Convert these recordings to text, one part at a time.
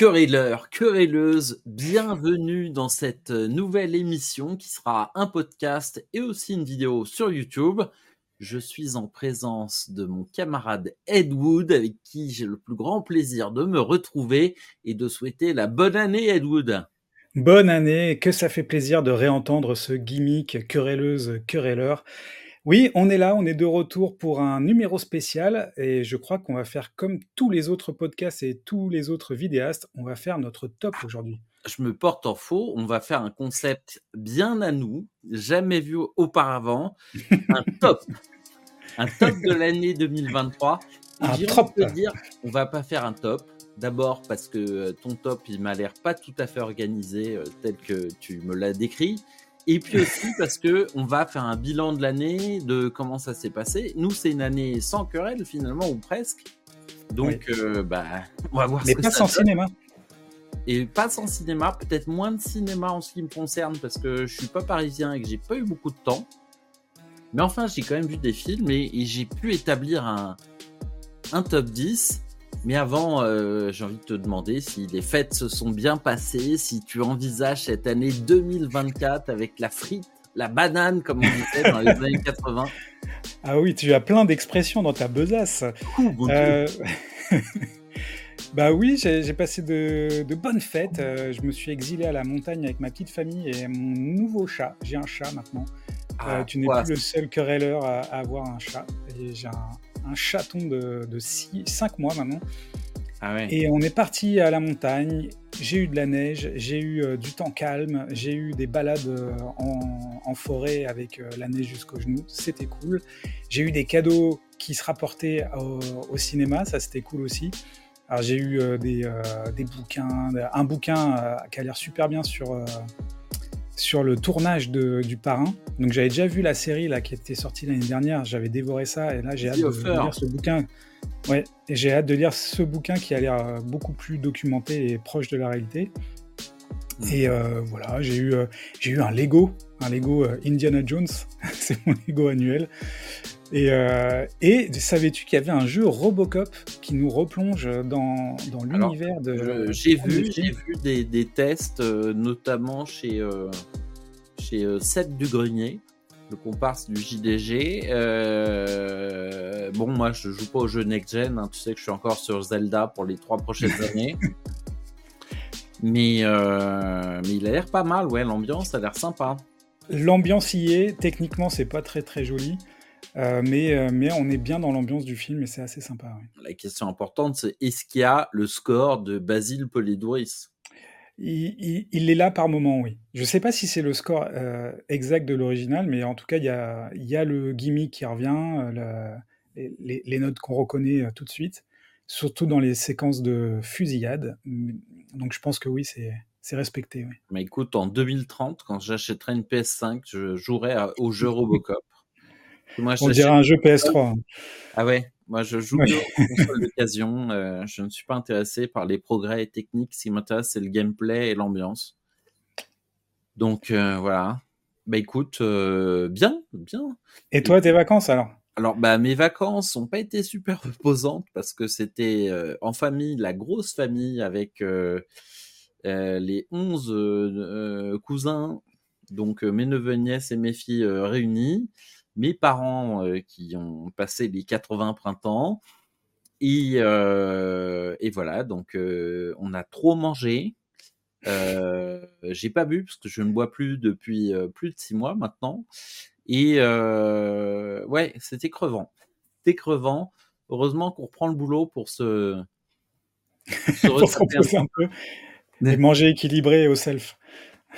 Querelleurs, querelleuses, bienvenue dans cette nouvelle émission qui sera un podcast et aussi une vidéo sur YouTube. Je suis en présence de mon camarade Ed Wood avec qui j'ai le plus grand plaisir de me retrouver et de souhaiter la bonne année Ed Wood. Bonne année, que ça fait plaisir de réentendre ce gimmick querelleuse, querelleur. Oui, on est là, on est de retour pour un numéro spécial et je crois qu'on va faire comme tous les autres podcasts et tous les autres vidéastes, on va faire notre top aujourd'hui. Je me porte en faux, on va faire un concept bien à nous, jamais vu auparavant, un top. un top de l'année 2023. Et un top. Te dire, on va pas faire un top. D'abord parce que ton top, il m'a l'air pas tout à fait organisé euh, tel que tu me l'as décrit. Et puis aussi parce que on va faire un bilan de l'année, de comment ça s'est passé. Nous, c'est une année sans querelle finalement, ou presque. Donc, euh, bah, on va voir. Mais pas sans cinéma. Et pas sans cinéma, peut-être moins de cinéma en ce qui me concerne parce que je suis pas parisien et que j'ai pas eu beaucoup de temps. Mais enfin, j'ai quand même vu des films et, et j'ai pu établir un, un top 10 mais avant, euh, j'ai envie de te demander si les fêtes se sont bien passées, si tu envisages cette année 2024 avec la frite, la banane, comme on disait dans les années 80. Ah oui, tu as plein d'expressions dans ta besace. Euh, bah oui, j'ai passé de, bonnes fêtes. Euh, je me suis exilé à la montagne avec ma petite famille et mon nouveau chat. J'ai un chat maintenant. Ah, tu n'es plus le seul querelleur à, à, avoir un chat. J'ai un, un chaton de, de 5 mois maintenant. Ah Et on est parti à la montagne. J'ai eu de la neige, j'ai eu euh, du temps calme, j'ai eu des balades euh, en, forêt avec euh, la neige jusqu'aux genoux. C'était cool. J'ai eu des cadeaux qui se rapportaient au, cinéma, ça c'était cool aussi. Alors j'ai eu des, des, bouquins, un bouquin qui a l'air super bien sur sur le tournage de, du Parrain. Donc j'avais déjà vu la série là qui était sortie l'année dernière, j'avais dévoré ça et là j'ai hâte de, lire ce bouquin. Ouais, et j'ai hâte de lire ce bouquin qui a l'air euh, beaucoup plus documenté et proche de la réalité. Hmm. Et euh, voilà, j'ai eu, euh, j'ai eu un Lego, un Lego Indiana Jones, c'est mon Lego annuel. Et, euh, et savais-tu qu'il y avait un jeu Robocop qui nous replonge dans, dans l'univers de. J'ai vu, j'ai vu des, des tests, euh, notamment chez, euh, chez euh, Seth du Grenier, le comparse du JDG. Bon, moi, je joue pas au jeu next-gen, hein, tu sais que je suis encore sur Zelda pour les trois prochaines années. Mais, mais il a l'air pas mal, ouais, l'ambiance a l'air sympa. L'ambiance y est, techniquement, c'est pas très très joli. Euh, mais, euh, mais on est bien dans l'ambiance du film et c'est assez sympa. La question importante, c'est est-ce qu'il y a le score de Basile Polidouris il, il, est là par moment, oui. Je ne sais pas si c'est le score euh, exact de l'original, mais en tout cas, il y a, il y a le gimmick qui revient, les, les, notes qu'on reconnaît tout de suite, surtout dans les séquences de fusillade. Donc je pense que oui, c'est c'est respecté. Oui. Mais écoute, en 2030, quand j'achèterai une PS5, je jouerai au jeu Robocop. On dirait un jeu PS3. Hein. Ah ouais, moi je joue ouais. console d'occasion. Euh, je ne suis pas intéressé par les progrès techniques. Ce qui m'intéresse, c'est le gameplay et l'ambiance. Donc euh, voilà. Bah écoute, euh, bien, bien. Et toi, tes vacances alors? Alors, bah, mes vacances n'ont pas été super reposantes parce que c'était en famille, la grosse famille avec les 11 cousins, donc mes neveux, nièces et mes filles réunis mes parents euh, qui ont passé les 80 printemps. Et, euh, et voilà, donc euh, on a trop mangé. j'ai pas bu parce que je ne bois plus depuis plus de six mois maintenant. Et ouais, c'était crevant. C'était crevant. Heureusement qu'on reprend le boulot pour se, se, reposer un peu. Et manger équilibré au self.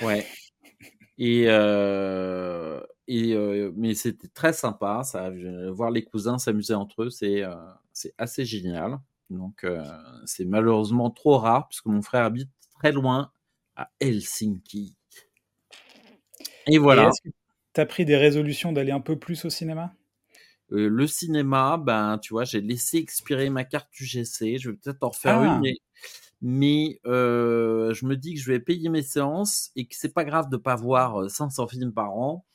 Ouais. Et, euh, et euh, mais c'était très sympa, ça, voir les cousins s'amuser entre eux, c'est euh, c'est assez génial. Donc euh, c'est malheureusement trop rare puisque mon frère habite très loin à Helsinki. Et voilà. Tu as pris des résolutions d'aller un peu plus au cinéma? Le cinéma, ben tu vois, j'ai laissé expirer ma carte UGC. Je vais peut-être en refaire une, ah! mais mais euh, je me dis que je vais payer mes séances et que c'est pas grave de pas voir 500 films par an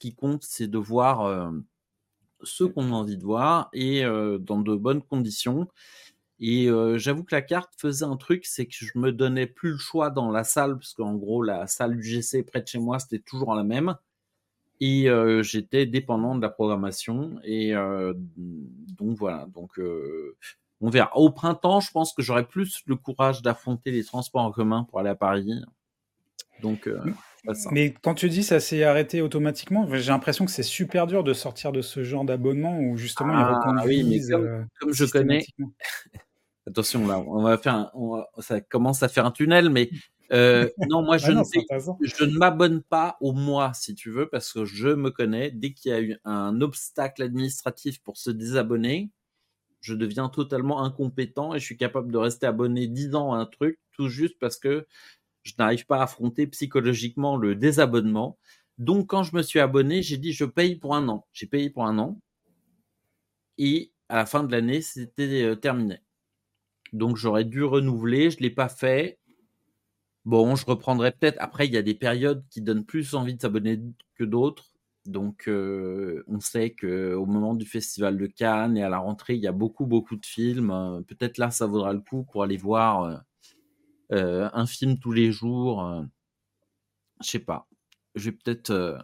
qui compte, c'est de voir euh, ce qu'on a envie de voir et euh, dans de bonnes conditions. Et j'avoue que la carte faisait un truc, c'est que je me donnais plus le choix dans la salle, parce qu'en gros, la salle du GC près de chez moi, c'était toujours la même. Et j'étais dépendant de la programmation. Et donc voilà. Donc on verra. Au printemps, je pense que j'aurai plus le courage d'affronter les transports en commun pour aller à Paris. Donc mais quand tu dis ça s'est arrêté automatiquement, j'ai l'impression que c'est super dur de sortir de ce genre d'abonnement où justement ils ah, oui, mais comme, je connais, attention là, on va faire, ça commence à faire un tunnel, mais euh, non, moi je, ne, je ne m'abonne pas au mois si tu veux parce que je me connais. Dès qu'il y a eu un obstacle administratif pour se désabonner, je deviens totalement incompétent et je suis capable de rester abonné 10 ans à un truc tout juste parce que je n'arrive pas à affronter psychologiquement le désabonnement. Donc, quand je me suis abonné, j'ai dit je paye pour un an. J'ai payé pour un an. Et à la fin de l'année, c'était euh, terminé. Donc, j'aurais dû renouveler. Je ne l'ai pas fait. Bon, je reprendrai peut-être. Après, il y a des périodes qui donnent plus envie de s'abonner que d'autres. Donc, euh, on sait qu'au moment du festival de Cannes et à la rentrée, il y a beaucoup, beaucoup de films. Euh, peut-être là, ça vaudra le coup pour aller voir un film tous les jours. Euh, je sais pas. Je vais peut-être. Euh,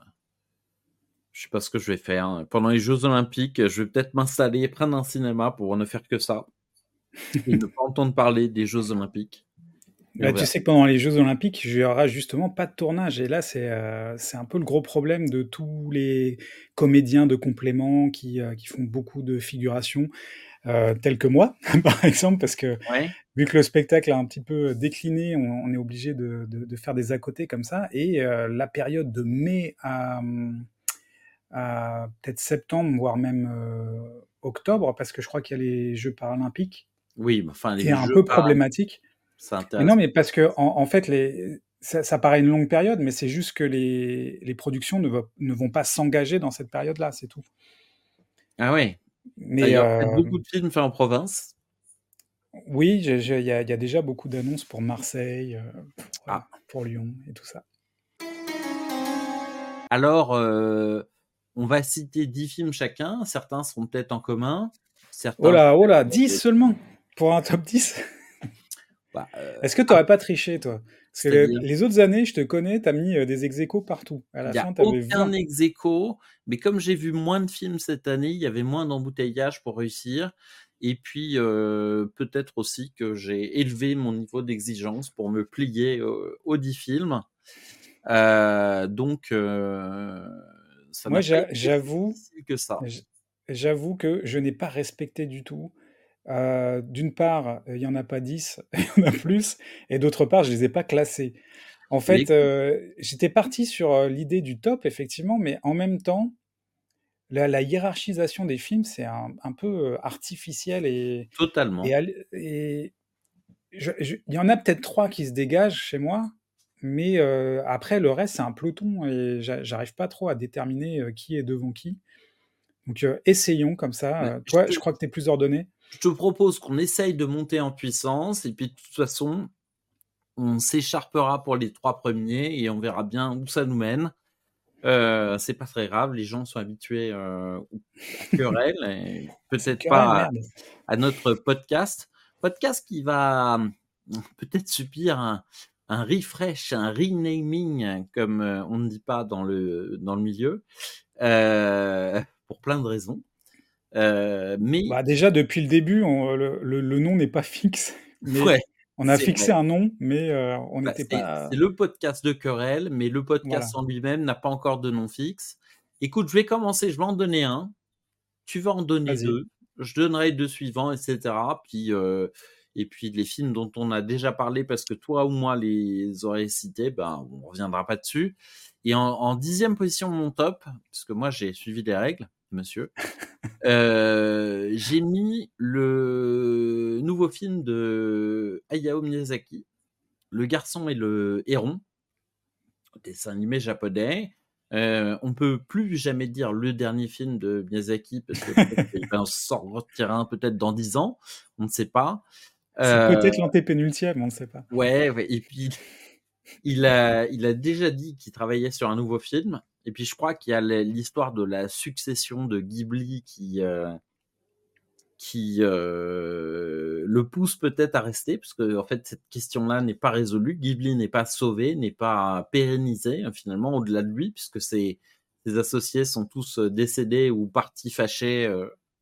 je sais pas ce que je vais faire. Pendant les Jeux Olympiques, je vais peut-être m'installer, prendre un cinéma pour ne faire que ça. et ne pas entendre parler des Jeux Olympiques. Bah, tu sais que pendant les Jeux Olympiques, il n'y aura justement pas de tournage. Et là, c'est c'est un peu le gros problème de tous les comédiens de complément qui, qui font beaucoup de figurations. Euh, tel que moi, par exemple, parce que vu que le spectacle a un petit peu décliné, on, est obligé de, faire des à côté comme ça. Et euh, la période de mai à, peut-être septembre, voire même euh, octobre, parce que je crois qu'il y a les Jeux paralympiques. Oui, enfin, les un peu problématique. non, mais parce que en, fait, les, ça, paraît une longue période, mais c'est juste que les, les productions ne, ne vont pas s'engager dans cette période-là, c'est tout. Ah oui, mais il y a euh, beaucoup de films faits en province. Oui, il y, a déjà beaucoup d'annonces pour Marseille, euh, ah. pour, Lyon et tout ça. Alors, euh, on va citer 10 films chacun. Certains seront peut-être en commun. Certains oh là, oh là, 10 seulement pour un top 10 bah, Est-ce que tu n'aurais ah. pas triché, toi? Parce que les, autres années, je te connais, tu as mis des ex partout. À la a aucun ex mais comme j'ai vu moins de films cette année, il y avait moins d'embouteillage pour réussir. Et puis, peut-être aussi que j'ai élevé mon niveau d'exigence pour me plier aux 10 films. donc, ça Moi, j'avoue que ça. J'avoue que je n'ai pas respecté du tout. D'une part, il n'y en a pas 10, il y en a plus. Et d'autre part, je ne les ai pas classés. En fait, euh, j'étais parti sur euh, l'idée du top, effectivement, mais en même temps, la, hiérarchisation des films, c'est un, peu euh, artificiel et totalement. Et, il y en a peut-être trois qui se dégagent chez moi, mais après le reste, c'est un peloton et j'arrive pas trop à déterminer qui est devant qui. Donc essayons comme ça. Toi, je, je crois que tu es plus ordonné. Je te propose qu'on essaye de monter en puissance et puis de toute façon, on s'écharpera pour les trois premiers et on verra bien où ça nous mène. Euh, c'est pas très grave, les gens sont habitués euh, à querelle et peut-être pas à, notre podcast. Podcast qui va hum, peut-être subir un, refresh, un renaming, comme euh, on ne dit pas dans le, dans le milieu, euh, pour plein de raisons. Mais bah déjà depuis le début, le, nom n'est pas fixe. Mais... On a fixé un nom, mais euh, on bah, n'était pas. C'est le podcast de Querelle, mais le podcast en lui-même n'a pas encore de nom fixe. Écoute, je vais commencer, je vais en donner un. Tu vas en donner deux. Je donnerai deux suivants, etc. Puis, euh, et puis les films dont on a déjà parlé, parce que toi ou moi les aurais cités, ben, on reviendra pas dessus. Et en, en dixième position, mon top, parce que moi j'ai suivi les règles, monsieur. Euh, j'ai mis le nouveau film de Hayao Miyazaki, Le garçon et le héron, dessin animé japonais. Euh, on peut plus jamais dire le dernier film de Miyazaki parce qu'il va un peut-être dans dix ans, on ne sait pas. C'est peut-être euh, l'antépénultième, on ne sait pas. Ouais, ouais, et puis il a, il a déjà dit qu'il travaillait sur un nouveau film. Et puis je crois qu'il y a l'histoire de la succession de Ghibli qui, euh, qui le pousse peut-être à rester, parce que en fait cette question-là n'est pas résolue. Ghibli n'est pas sauvé, n'est pas pérennisé hein, finalement au-delà de lui, puisque ses, associés sont tous décédés ou partis fâchés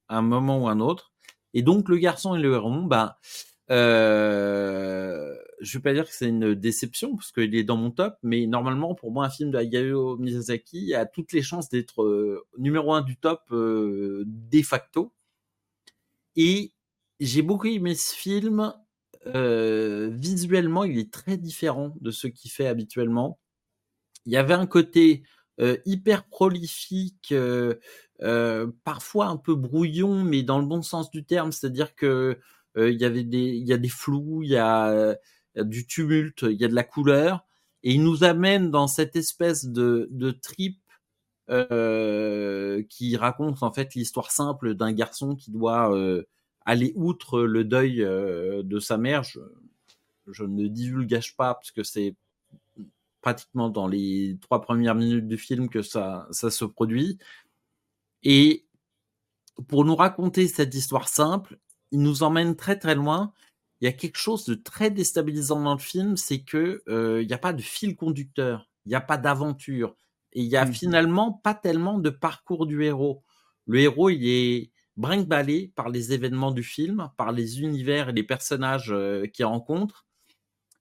à un moment ou un autre. Et donc le garçon et le héron, ben euh, je vais pas dire que c'est une déception parce qu'il est dans mon top, mais normalement pour moi un film de Hayao Miyazaki a toutes les chances d'être euh, numéro un du top euh, de facto. Et j'ai beaucoup aimé ce film. Euh, visuellement, il est très différent de ce qu'il fait habituellement. Il y avait un côté hyper prolifique, parfois un peu brouillon, mais dans le bon sens du terme, c'est-à-dire que il y avait des, il y a des flous, il y a, du tumulte, il y a de la couleur, et il nous amène dans cette espèce de, trip euh, qui raconte en fait l'histoire simple d'un garçon qui doit euh, aller outre le deuil euh, de sa mère. Je, ne divulgage pas parce que c'est pratiquement dans les trois premières minutes du film que ça se produit. Et pour nous raconter cette histoire simple, il nous emmène très très loin. Il y a quelque chose de très déstabilisant dans le film, c'est que euh, il n'y a pas de fil conducteur, il n'y a pas d'aventure, et il y a mmh. finalement pas tellement de parcours du héros. Le héros, il est brinque par les événements du film, par les univers et les personnages euh, qu'il rencontre,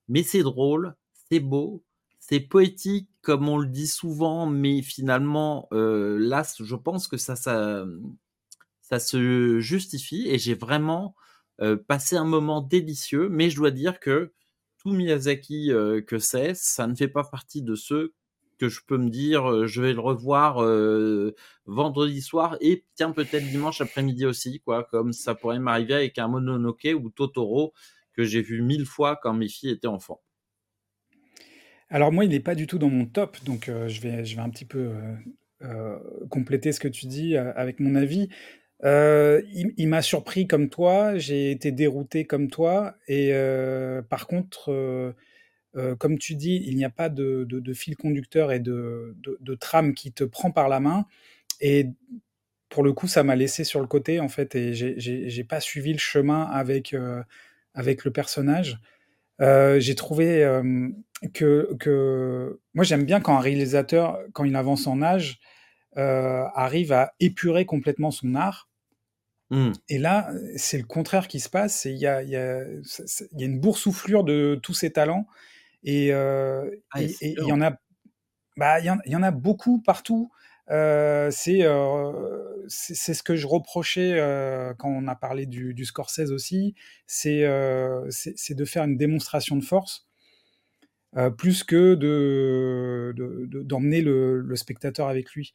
mais c'est drôle, c'est beau, c'est poétique comme on le dit souvent, mais finalement, euh, là, je pense que ça, ça, ça se justifie et j'ai vraiment euh, passé un moment délicieux. Mais je dois dire que tout Miyazaki euh, que c'est, ça ne fait pas partie de ceux que je peux me dire, euh, je vais le revoir vendredi soir et tiens peut-être dimanche après-midi aussi, quoi, comme ça pourrait m'arriver avec un Mononoke ou Totoro que j'ai vu mille fois quand mes filles étaient enfants. Alors moi, il n'est pas du tout dans mon top, donc je vais un petit peu compléter ce que tu dis avec mon avis. Euh, il, m'a surpris comme toi, j'ai été dérouté comme toi, et euh, par contre, euh, comme tu dis, il n'y a pas de, fil conducteur et de, trame qui te prend par la main, et pour le coup, ça m'a laissé sur le côté en fait, et j'ai pas suivi le chemin avec le personnage. j'ai trouvé que moi j'aime bien quand un réalisateur, quand il avance en âge, arrive à épurer complètement son art Mmh. Et là, c'est le contraire qui se passe. Il y a, y, a, y a, une boursouflure de tous ces talents. Et euh, ah, il y en a, bah, il y, en a beaucoup partout. Euh, euh, c'est ce que je reprochais euh, quand on a parlé du, du Scorsese aussi. C'est de faire une démonstration de force. plus que de d'emmener de, le, le, spectateur avec lui.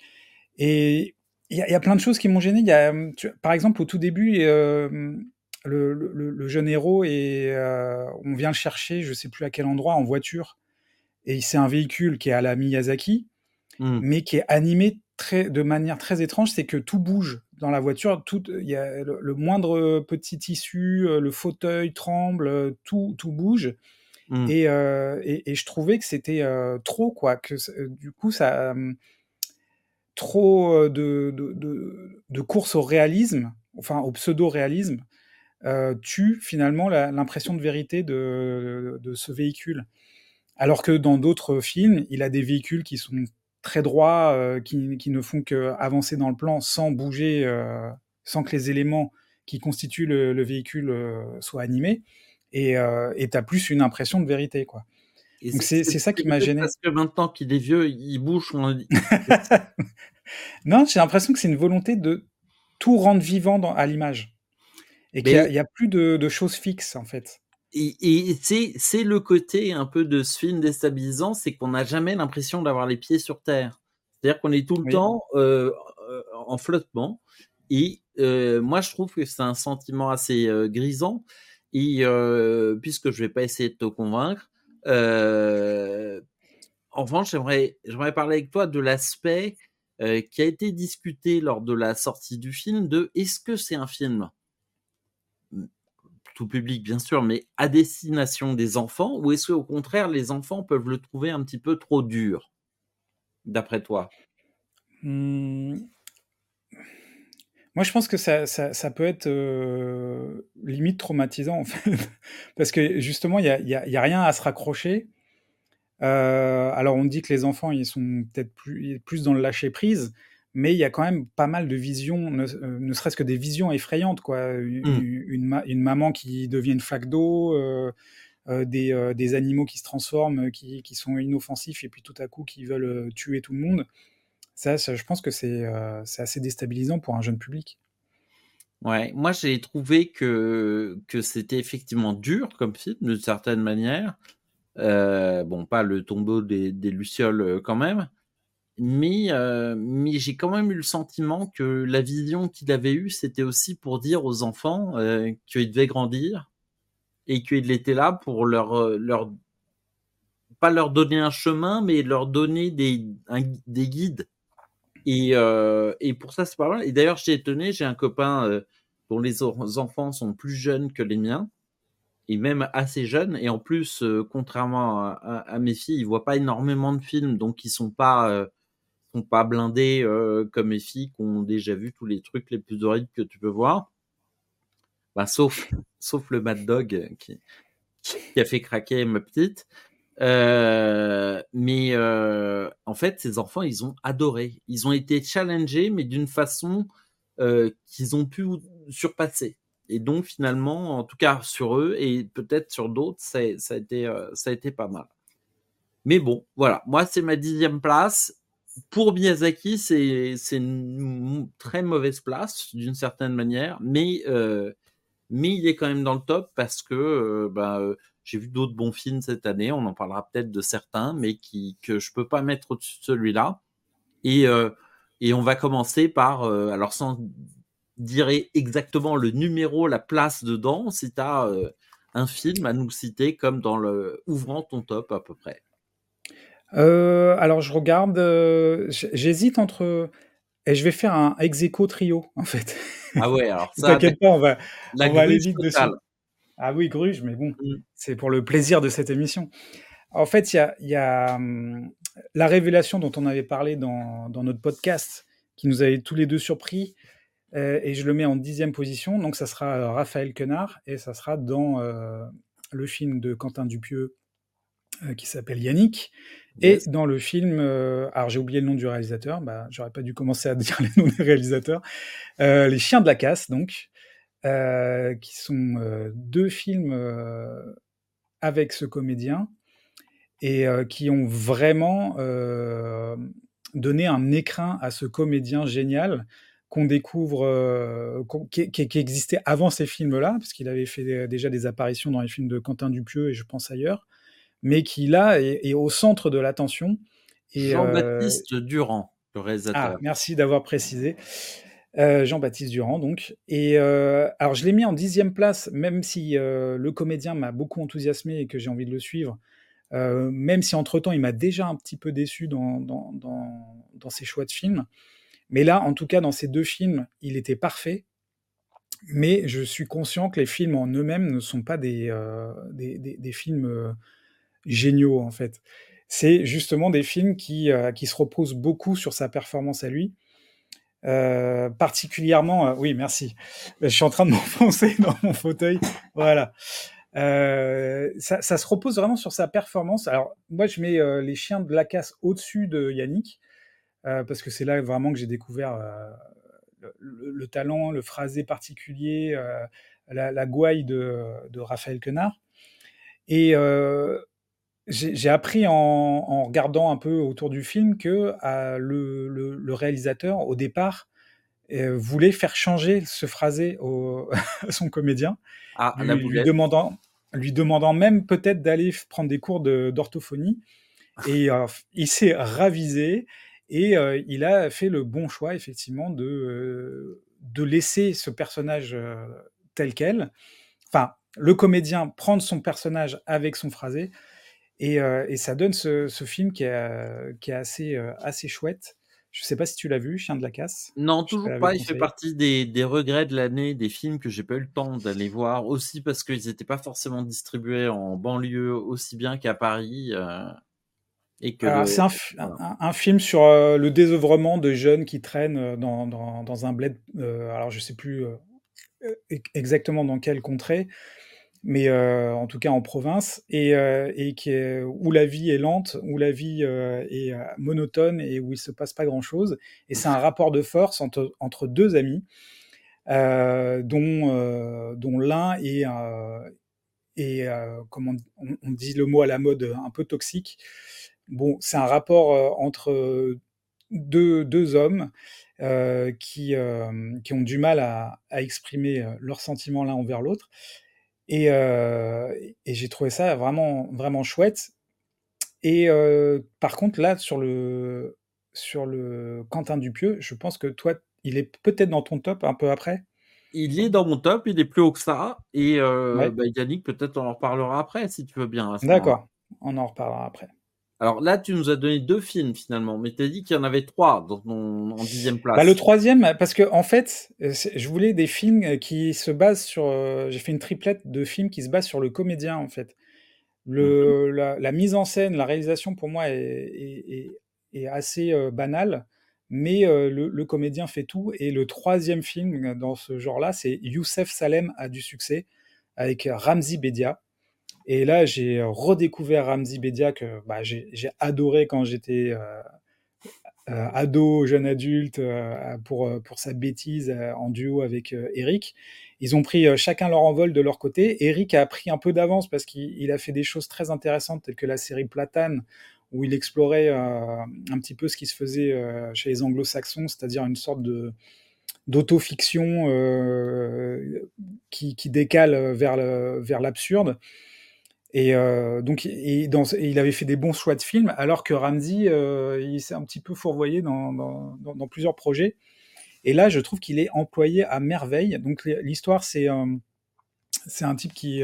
Et il y, a plein de choses qui m'ont gêné. Y a, par exemple, au tout début, euh, le, le, jeune héros et euh, on vient le chercher, je sais plus à quel endroit, en voiture, et c'est un véhicule qui est à la Miyazaki, mmh. mais qui est animé très, de manière très étrange. C'est que tout bouge dans la voiture, tout, y a le, moindre petit tissu, euh, le fauteuil tremble, tout, tout bouge. Mmh. Et, et, et, je trouvais que c'était trop, quoi. Que du coup, ça trop euh, de, course au réalisme, enfin au pseudo-réalisme, euh, tue finalement l'impression de vérité de, de, ce véhicule. Alors que dans d'autres films, il a des véhicules qui sont très droits, euh, qui, qui, ne font qu'avancer dans le plan sans bouger, sans que les éléments qui constituent le, véhicule soient animés. Et tu as plus une impression de vérité. quoi. C'est ça qui m'a gêné. Parce que maintenant qu'il est vieux, il bouge. non, j'ai l'impression que c'est une volonté de tout rendre vivant dans, à l'image. Et qu'il n'y a, plus de, choses fixes, en fait. Et, c'est le côté un peu de ce film déstabilisant, c'est qu'on n'a jamais l'impression d'avoir les pieds sur terre. C'est-à-dire qu'on est tout le temps euh, euh, en flottement. Et euh, moi, je trouve que c'est un sentiment assez grisant. Et puisque je vais pas essayer de te convaincre, euh, en revanche, j'aimerais, j'aimerais parler avec toi de l'aspect euh, qui a été discuté lors de la sortie du film de est-ce que c'est un film tout public bien sûr, mais à destination des enfants, ou est-ce qu'au contraire les enfants peuvent le trouver un petit peu trop dur, d'après toi? Mmh. Moi, je pense que ça, ça, ça peut être euh, limite traumatisant, en fait. Parce que justement, il n'y a, rien à se raccrocher. Euh, alors, on dit que les enfants, ils sont peut-être plus, plus dans le lâcher-prise, mais il y a quand même pas mal de visions, ne, euh, ne serait-ce que des visions effrayantes, quoi. Une, mmh. une, une, maman qui devient une flaque d'eau, euh, des, des, animaux qui se transforment, qui, qui, sont inoffensifs, et puis tout à coup qui veulent tuer tout le monde. Ça, je pense que c'est euh, assez déstabilisant pour un jeune public. Ouais, moi j'ai trouvé que, c'était effectivement dur comme film, d'une certaine manière. Euh, bon, pas le tombeau des, Lucioles euh, quand même, mais, j'ai quand même eu le sentiment que la vision qu'il avait eue, c'était aussi pour dire aux enfants qu'ils devaient grandir et qu'il était là pour leur, pas leur donner un chemin, mais leur donner des guides et, euh, et pour ça, c'est pas mal. Et d'ailleurs, j'ai étonné, j'ai un copain euh, dont les enfants sont plus jeunes que les miens, et même assez jeunes. Et en plus, euh, contrairement à, mes filles, ils voient pas énormément de films, donc ils sont pas sont pas blindés comme mes filles qui ont déjà vu tous les trucs les plus horribles que tu peux voir. Bah, sauf sauf le Mad Dog qui a fait craquer ma petite. Euh, mais euh, en fait, ces enfants, ils ont adoré. Ils ont été challengés, mais d'une façon euh, qu'ils ont pu surpasser. Et donc, finalement, en tout cas sur eux et peut-être sur d'autres, ça, a été, ça a été pas mal. Mais bon, voilà. Moi, c'est ma dixième place. Pour Miyazaki, c'est une très mauvaise place, d'une certaine manière. Mais, mais il est quand même dans le top parce que euh, bah, j'ai vu d'autres bons films cette année, on en parlera peut-être de certains, mais que je peux pas mettre au-dessus de celui-là. Et, euh, on va commencer par, euh, alors sans dire exactement le numéro, la place dedans, si tu as euh, un film à nous citer comme dans le ouvrant ton top à peu près. Euh, alors je regarde, euh, j'hésite entre et je vais faire un ex trio en fait. Ah ouais, alors ça. T'inquiète pas, on va, on va aller vite dessus. Ah oui, Gruge, mais bon, mmh. c'est pour le plaisir de cette émission. En fait, il y a, y a hum, la révélation dont on avait parlé dans, dans, notre podcast, qui nous avait tous les deux surpris, euh, et je le mets en dixième position. Donc, ça sera Raphaël Quenard, et ça sera dans euh, le film de Quentin Dupieux euh, qui s'appelle Yannick, yes. et dans le film, euh, alors j'ai oublié le nom du réalisateur, bah, j'aurais pas dû commencer à dire les noms des réalisateurs, euh, Les Chiens de la Casse, donc. Euh, qui sont deux films avec ce comédien et qui ont vraiment donné un écrin à ce comédien génial qu'on découvre, qu qui, qui, qui, existait avant ces films-là, parce qu'il avait fait déjà des apparitions dans les films de Quentin Dupieux et je pense ailleurs, mais qui là est, est au centre de l'attention. Jean-Baptiste euh... Durand, le réalisateur. Ah, merci d'avoir précisé. Euh, Jean-Baptiste Durand, donc. Et euh, alors, je l'ai mis en dixième place, même si le comédien m'a beaucoup enthousiasmé et que j'ai envie de le suivre. Même si entre-temps, il m'a déjà un petit peu déçu dans, dans, dans, dans, ses choix de films. Mais là, en tout cas, dans ces deux films, il était parfait. Mais je suis conscient que les films en eux-mêmes ne sont pas des, des, des, des, films géniaux, en fait. C'est justement des films qui, qui se reposent beaucoup sur sa performance à lui euh, particulièrement, euh, oui, merci. Je suis en train de m'enfoncer dans mon fauteuil. Voilà. Euh, ça, se repose vraiment sur sa performance. Alors, moi, je mets euh, les chiens de la casse au-dessus de Yannick, euh, parce que c'est là vraiment que j'ai découvert euh, le, le, talent, le phrasé particulier, la, gouaille de, de Raphaël Quenard. Et j'ai appris en, en, regardant un peu autour du film que euh, le, le, le, réalisateur, au départ, euh, voulait faire changer ce phrasé au, à son comédien, ah, lui, lui, demandant, lui demandant même peut-être d'aller prendre des cours d'orthophonie. Et euh, il s'est ravisé et il a fait le bon choix, effectivement, de, de laisser ce personnage tel quel. Enfin, le comédien prendre son personnage avec son phrasé et, euh, et, ça donne ce, ce film qui est, qui est assez, euh, assez chouette. Je sais pas si tu l'as vu, Chien de la casse. Non, toujours pas. Il fait partie des, des regrets de l'année, des films que j'ai pas eu le temps d'aller voir, aussi parce qu'ils n'étaient pas forcément distribués en banlieue aussi bien qu'à Paris. Euh... Et que le- c'est un, fi- voilà. un- un film sur euh, le désœuvrement de jeunes qui traînent euh, dans, dans- dans un bled. euh, alors, je sais plus euh, e- exactement dans quel contrée, mais euh, en tout cas en province, et, euh, et qui où la vie est lente, où la vie euh, est monotone et où il se passe pas grand-chose. Et c'est un rapport de force entre, entre deux amis, dont, dont l'un est, est comment on, dit le mot à la mode, un peu toxique. Bon, c'est un rapport entre deux, deux hommes qui, qui ont du mal à, à exprimer leurs sentiments l'un envers l'autre. Et, euh, et j'ai trouvé ça vraiment, vraiment chouette. Et euh, par contre, là, sur le, sur le Quentin Dupieux, je pense que toi, il est peut-être dans ton top un peu après. Il est dans mon top, il est plus haut que ça. Et euh, Ouais. bah, Yannick, peut-être on en reparlera après, si tu veux bien. D'accord, on en reparlera après. Alors là, tu nous as donné deux films finalement, mais tu as dit qu'il y en avait trois dans ton, en dixième place. Bah, le troisième, parce que en fait, euh, je voulais des films qui se basent sur. euh, J'ai fait une triplette de films qui se basent sur le comédien, en fait. Le, la, la mise en scène, la réalisation, pour moi, est, est- est- est assez euh, banale, mais euh, le, le comédien fait tout. Et le troisième film dans ce genre-là, c'est Youssef Salem a du succès avec Ramzi Bedia. Et là, j'ai redécouvert Ramzi Bedia que bah, j'ai adoré quand j'étais euh, euh, ado, jeune adulte, euh, pour, pour sa bêtise en duo avec Eric. Ils ont pris chacun leur envol de leur côté. Eric a pris un peu d'avance parce qu'il il a fait des choses très intéressantes telles que la série Platane, où il explorait un petit peu ce qui se faisait chez les anglo-saxons, c'est-à-dire une sorte de d'autofiction euh, qui, qui décale vers le- vers l'absurde. Et euh, donc, il avait fait des bons choix de films, alors que Ramsey, euh, il s'est un petit peu fourvoyé dans, plusieurs projets. Et là, je trouve qu'il est employé à merveille. Donc, l'histoire, c'est euh, c'est un type qui,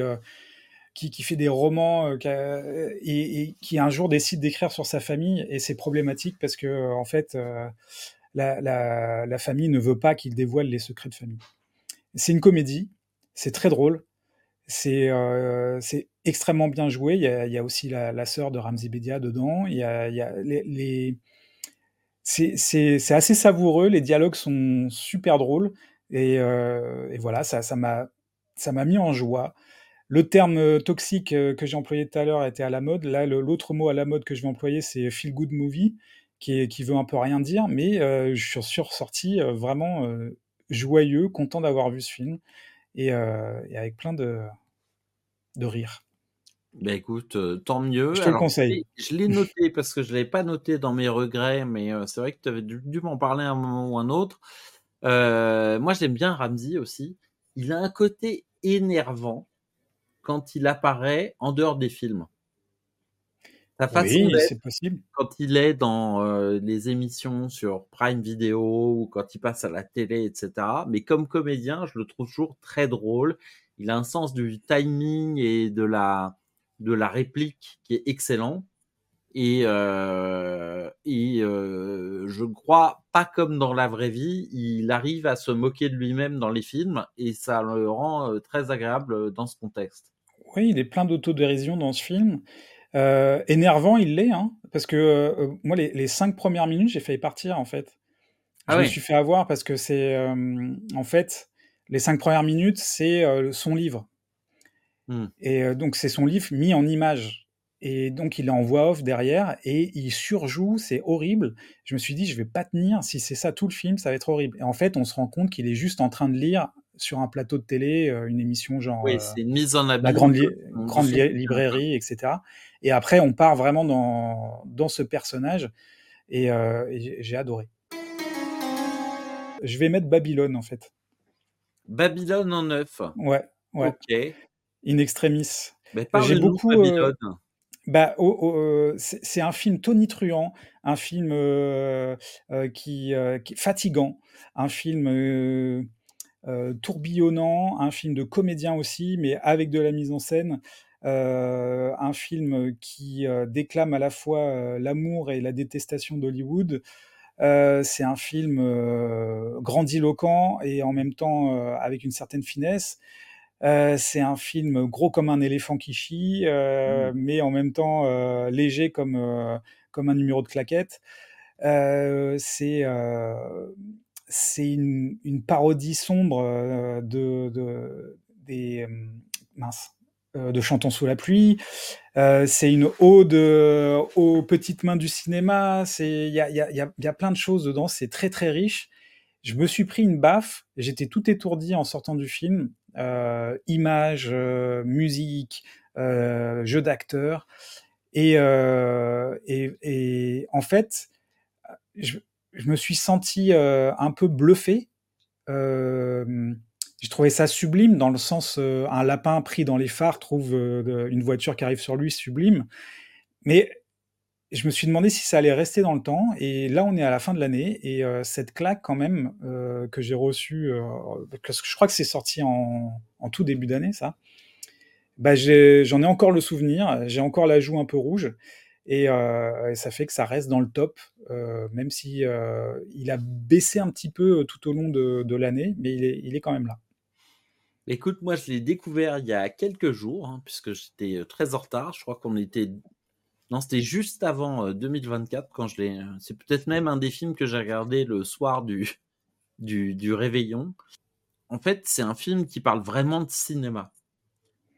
fait des romans et, qui un jour décide d'écrire sur sa famille. Et c'est problématique parce que, en fait, la famille ne veut pas qu'il dévoile les secrets de famille. C'est une comédie, c'est très drôle, c'est euh, c'est extrêmement bien joué. Il y a, aussi la, sœur de Ramzi Bedia dedans. Il y a, les, c'est assez savoureux. Les dialogues sont super drôles. Et, euh, voilà, ça m'a ça mis en joie. Le terme euh, toxique que j'ai employé tout à l'heure était à la mode. Là, l'autre mot à la mode que je vais employer, c'est feel good movie, qui, veut un peu rien dire, mais euh, je suis ressorti vraiment joyeux, content d'avoir vu ce film, et, euh, et avec plein de, de rire. Ben écoute, euh, tant mieux. Je te le conseille. je l'ai- l'ai noté parce que je l'avais pas noté dans mes regrets, mais euh, c'est vrai que tu avais dû, dû m'en parler à un moment ou un autre. Euh, moi, j'aime bien Ramsey aussi. Il a un côté énervant quand il apparaît en dehors des films. Sa façon Oui, d'être, c'est possible. quand il est dans euh, les émissions sur Prime Video ou quand il passe à la télé, etc. Mais comme comédien, je le trouve toujours très drôle. Il a un sens du timing et de la, de la réplique qui est excellent. Et, euh, et euh, je crois pas comme dans la vraie vie, il arrive à se moquer de lui-même dans les films et ça le rend très agréable dans ce contexte. Oui, il est plein d'autodérision dans ce film. Euh, énervant, il l'est, hein, parce que euh, moi, les, les cinq premières minutes, j'ai failli partir, en fait. Ah Je me suis fait avoir parce que c'est, euh, en fait, les cinq premières minutes, c'est euh, son livre. Hmm. Et euh, donc, c'est son livre mis en image. Et donc, il est en voix off derrière et il surjoue, c'est horrible. Je me suis dit, je vais pas tenir. Si c'est ça tout le film, ça va être horrible. Et en fait, on se rend compte qu'il est juste en train de lire sur un plateau de télé euh, une émission genre Oui, euh, c'est une mise en la grande, li- On grande li- ça. librairie, etc. Et après, on part vraiment dans, dans ce personnage et, euh, et j'ai- adoré. Je vais mettre Babylone en fait. Babylone en neuf. Ouais, ouais. Ok. In extremis. Mais J'ai beaucoup. euh, bah, oh, oh, euh, c'est un film tonitruant, un film euh, euh, qui, euh, qui est fatigant, un film euh, euh, tourbillonnant, un film de comédien aussi, mais avec de la mise en scène, euh, un film qui euh, déclame à la fois euh, l'amour et la détestation d'Hollywood. Euh, c'est un film euh, grandiloquent et en même temps euh, avec une certaine finesse. c'est un film gros comme un éléphant qui chie, mmh. mais en même temps léger comme, comme un numéro de claquette. c'est c'est une, parodie sombre de, de, des mince, de Chantons sous la pluie. c'est une ode aux petites mains du cinéma. Il y a, y, a, y a, plein de choses dedans. C'est très très riche. Je me suis pris une baffe. J'étais tout étourdi en sortant du film. Euh, images, musique, euh, jeu d'acteur. Et, et, et, en fait, je, je me suis senti un peu bluffé. J'ai trouvé ça sublime dans le sens un lapin pris dans les phares trouve une voiture qui arrive sur lui sublime. Mais je me suis demandé si ça allait rester dans le temps. Et là, on est à la fin de l'année. Et cette claque, quand même, que j'ai reçue, parce que je crois que c'est sorti en, tout début d'année, ça. Bah, j'en ai, encore le souvenir. J'ai encore la joue un peu rouge. Et, ça fait que ça reste dans le top, même si il a baissé un petit peu tout au long de, l'année, mais il est, il est quand même là. Écoute, moi je l'ai découvert il y a quelques jours, hein, puisque j'étais très en retard. Je crois qu'on était non, c'était juste avant 2024 quand je l'ai. C'est peut-être même un des films que j'ai regardé le soir du, du, du réveillon. En fait, c'est un film qui parle vraiment de cinéma,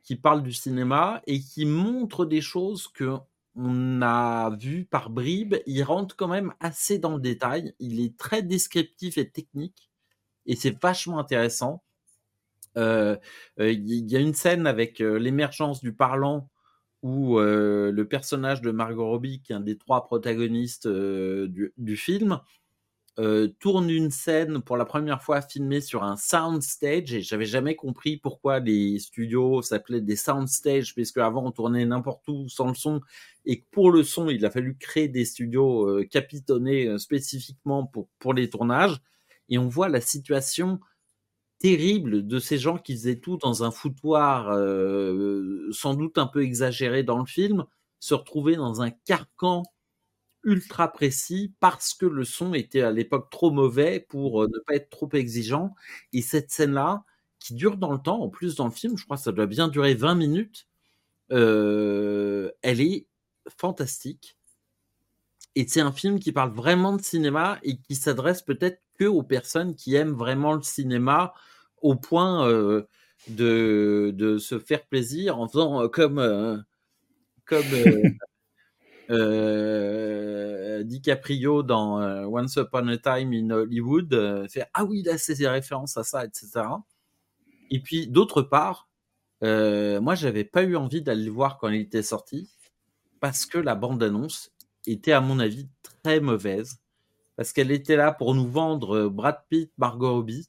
qui parle du cinéma et qui montre des choses que on a vu par bribes. Il rentre quand même assez dans le détail. Il est très descriptif et technique et c'est vachement intéressant. Il y a une scène avec l'émergence du parlant où le personnage de Margot Robbie, qui est un des trois protagonistes du, film, tourne une scène pour la première fois filmée sur un soundstage et j'avais jamais compris pourquoi les studios s'appelaient des soundstages puisque avant on tournait n'importe où sans le son et pour le son il a fallu créer des studios capitonnés spécifiquement pour, pour les tournages. Et on voit la situation terrible de ces gens qui faisaient tout dans un foutoir euh, sans doute un peu exagéré dans le film, se retrouver dans un carcan ultra précis parce que le son était à l'époque trop mauvais pour euh, ne pas être trop exigeant. Et cette scène-là, qui dure dans le temps, en plus dans le film, je crois que ça doit bien durer 20 minutes, euh, elle est fantastique. Et c'est un film qui parle vraiment de cinéma et qui s'adresse peut-être que aux personnes qui aiment vraiment le cinéma au point euh, de, de, se faire plaisir en faisant comme, comme DiCaprio dans Once Upon a Time in Hollywood, faire Ah oui, là, c'est des références à ça, etc. Et puis, d'autre part, moi, j'avais pas eu envie d'aller le voir quand il était sorti parce que la bande-annonce était, à mon avis, très mauvaise parce qu'elle était là pour nous vendre Brad Pitt, Margot Robbie.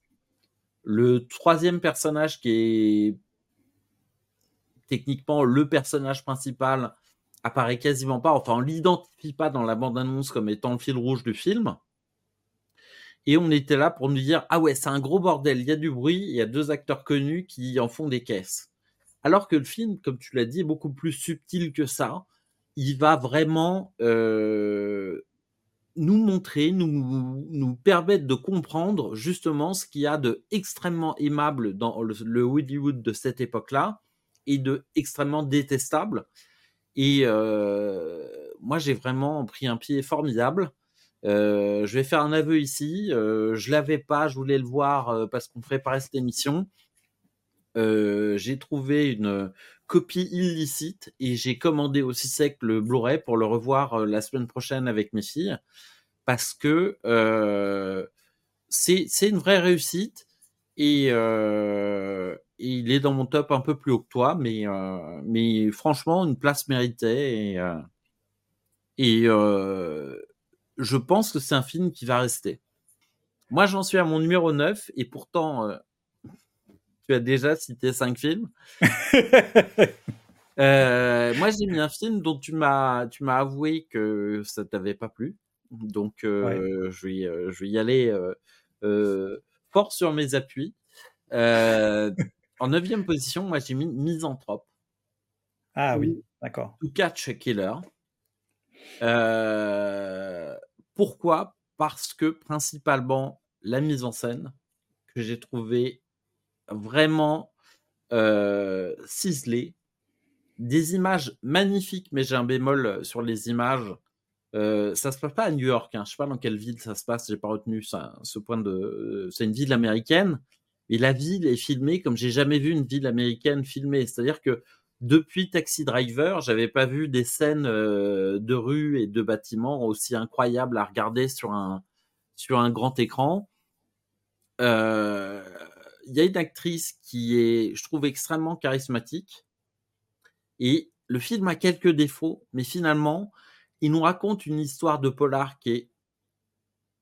Le troisième personnage qui est techniquement le personnage principal apparaît quasiment pas, enfin on l'identifie pas dans la bande-annonce comme étant le fil rouge du film. Et on était là pour nous dire ah ouais c'est un gros bordel, il y a du bruit, il y a deux acteurs connus qui en font des caisses. Alors que le film, comme tu l'as dit, est beaucoup plus subtil que ça. Il va vraiment euh, nous montrer, nous, permettre de comprendre justement ce qu'il y a de extrêmement aimable dans le, Hollywood de cette époque-là et de extrêmement détestable. Et euh, moi, j'ai vraiment pris un pied formidable. Euh, je vais faire un aveu ici. Euh, je l'avais pas, je voulais le voir parce qu'on préparait cette émission. j'ai trouvé une copie illicite et j'ai commandé aussi sec le Blu-ray pour le revoir la semaine prochaine avec mes filles parce que euh, c'est une vraie réussite euh, et, il est dans mon top un peu plus haut que toi, mais, euh, mais franchement, une place méritée et, euh, et euh, je pense que c'est un film qui va rester. Moi, j'en suis à mon numéro 9 et pourtant, tu as déjà cité cinq films. moi, j'ai mis un film dont tu m'as avoué que ça t'avait pas plu. Donc, je, vais, je vais y aller fort sur mes appuis. En neuvième position, moi, j'ai mis Misanthrope. Ah oui, d'accord. To Catch a Killer. pourquoi? Parce que principalement la mise en scène que j'ai trouvé vraiment ciselé, des images magnifiques, mais j'ai un bémol sur les images. Euh, ça se passe pas à New York, hein. je sais pas dans quelle ville ça se passe, j'ai pas retenu ça, ce point de. C'est une ville américaine, et la ville est filmée comme j'ai jamais vu une ville américaine filmée. C'est-à-dire que depuis Taxi Driver, j'avais pas vu des scènes euh, de rue et de bâtiments aussi incroyables à regarder sur un sur un grand écran. Euh, il y a une actrice qui est, je trouve, extrêmement charismatique. Et le film a quelques défauts, mais finalement, il nous raconte une histoire de polar qui est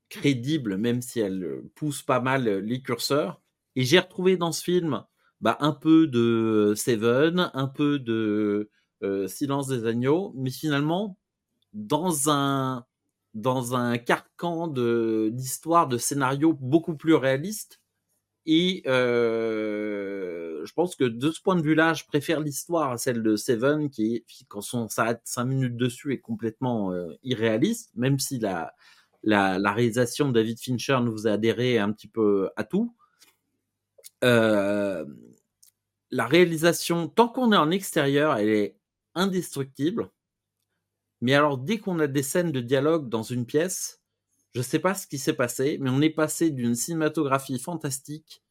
crédible, même si elle pousse pas mal les curseurs. Et j'ai retrouvé dans ce film bah, un peu de Seven, un peu de euh, Silence des agneaux, mais finalement, dans un, dans un carcan d'histoire, de, scénario beaucoup plus réaliste, et euh, je pense que de ce point de vue-là, je préfère l'histoire à celle de Seven, qui, quand on s'arrête cinq minutes dessus, est complètement euh, irréaliste, même si la, la, la, réalisation de David Fincher nous a adhéré un petit peu à tout. Euh, la réalisation, tant qu'on est en extérieur, elle est indestructible. Mais alors, dès qu'on a des scènes de dialogue dans une pièce, je ne sais pas ce qui s'est passé, mais on est passé d'une cinématographie fantastique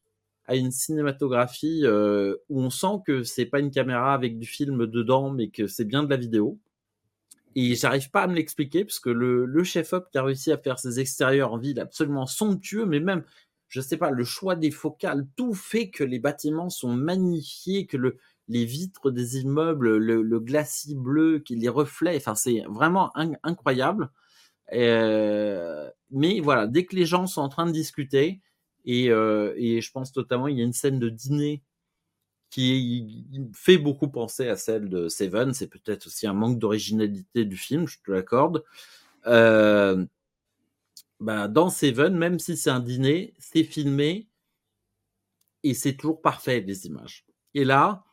à une cinématographie euh, où on sent que c'est pas une caméra avec du film dedans, mais que c'est bien de la vidéo. Et j'arrive pas à me l'expliquer parce que le, le chef-op qui a réussi à faire ses extérieurs en ville absolument somptueux, mais même, je sais pas, le choix des focales, tout fait que les bâtiments sont magnifiés, que le, les vitres des immeubles, le, le glacis bleu, qui les reflets, enfin c'est vraiment incroyable. Euh, mais voilà, dès que les gens sont en train de discuter, et, euh, et je pense notamment, il y a une scène de dîner qui fait beaucoup penser à celle de Seven. C'est peut-être aussi un manque d'originalité du film, je te l'accorde. Euh, bah, dans Seven, même si c'est un dîner, c'est filmé et c'est toujours parfait les images. Et là,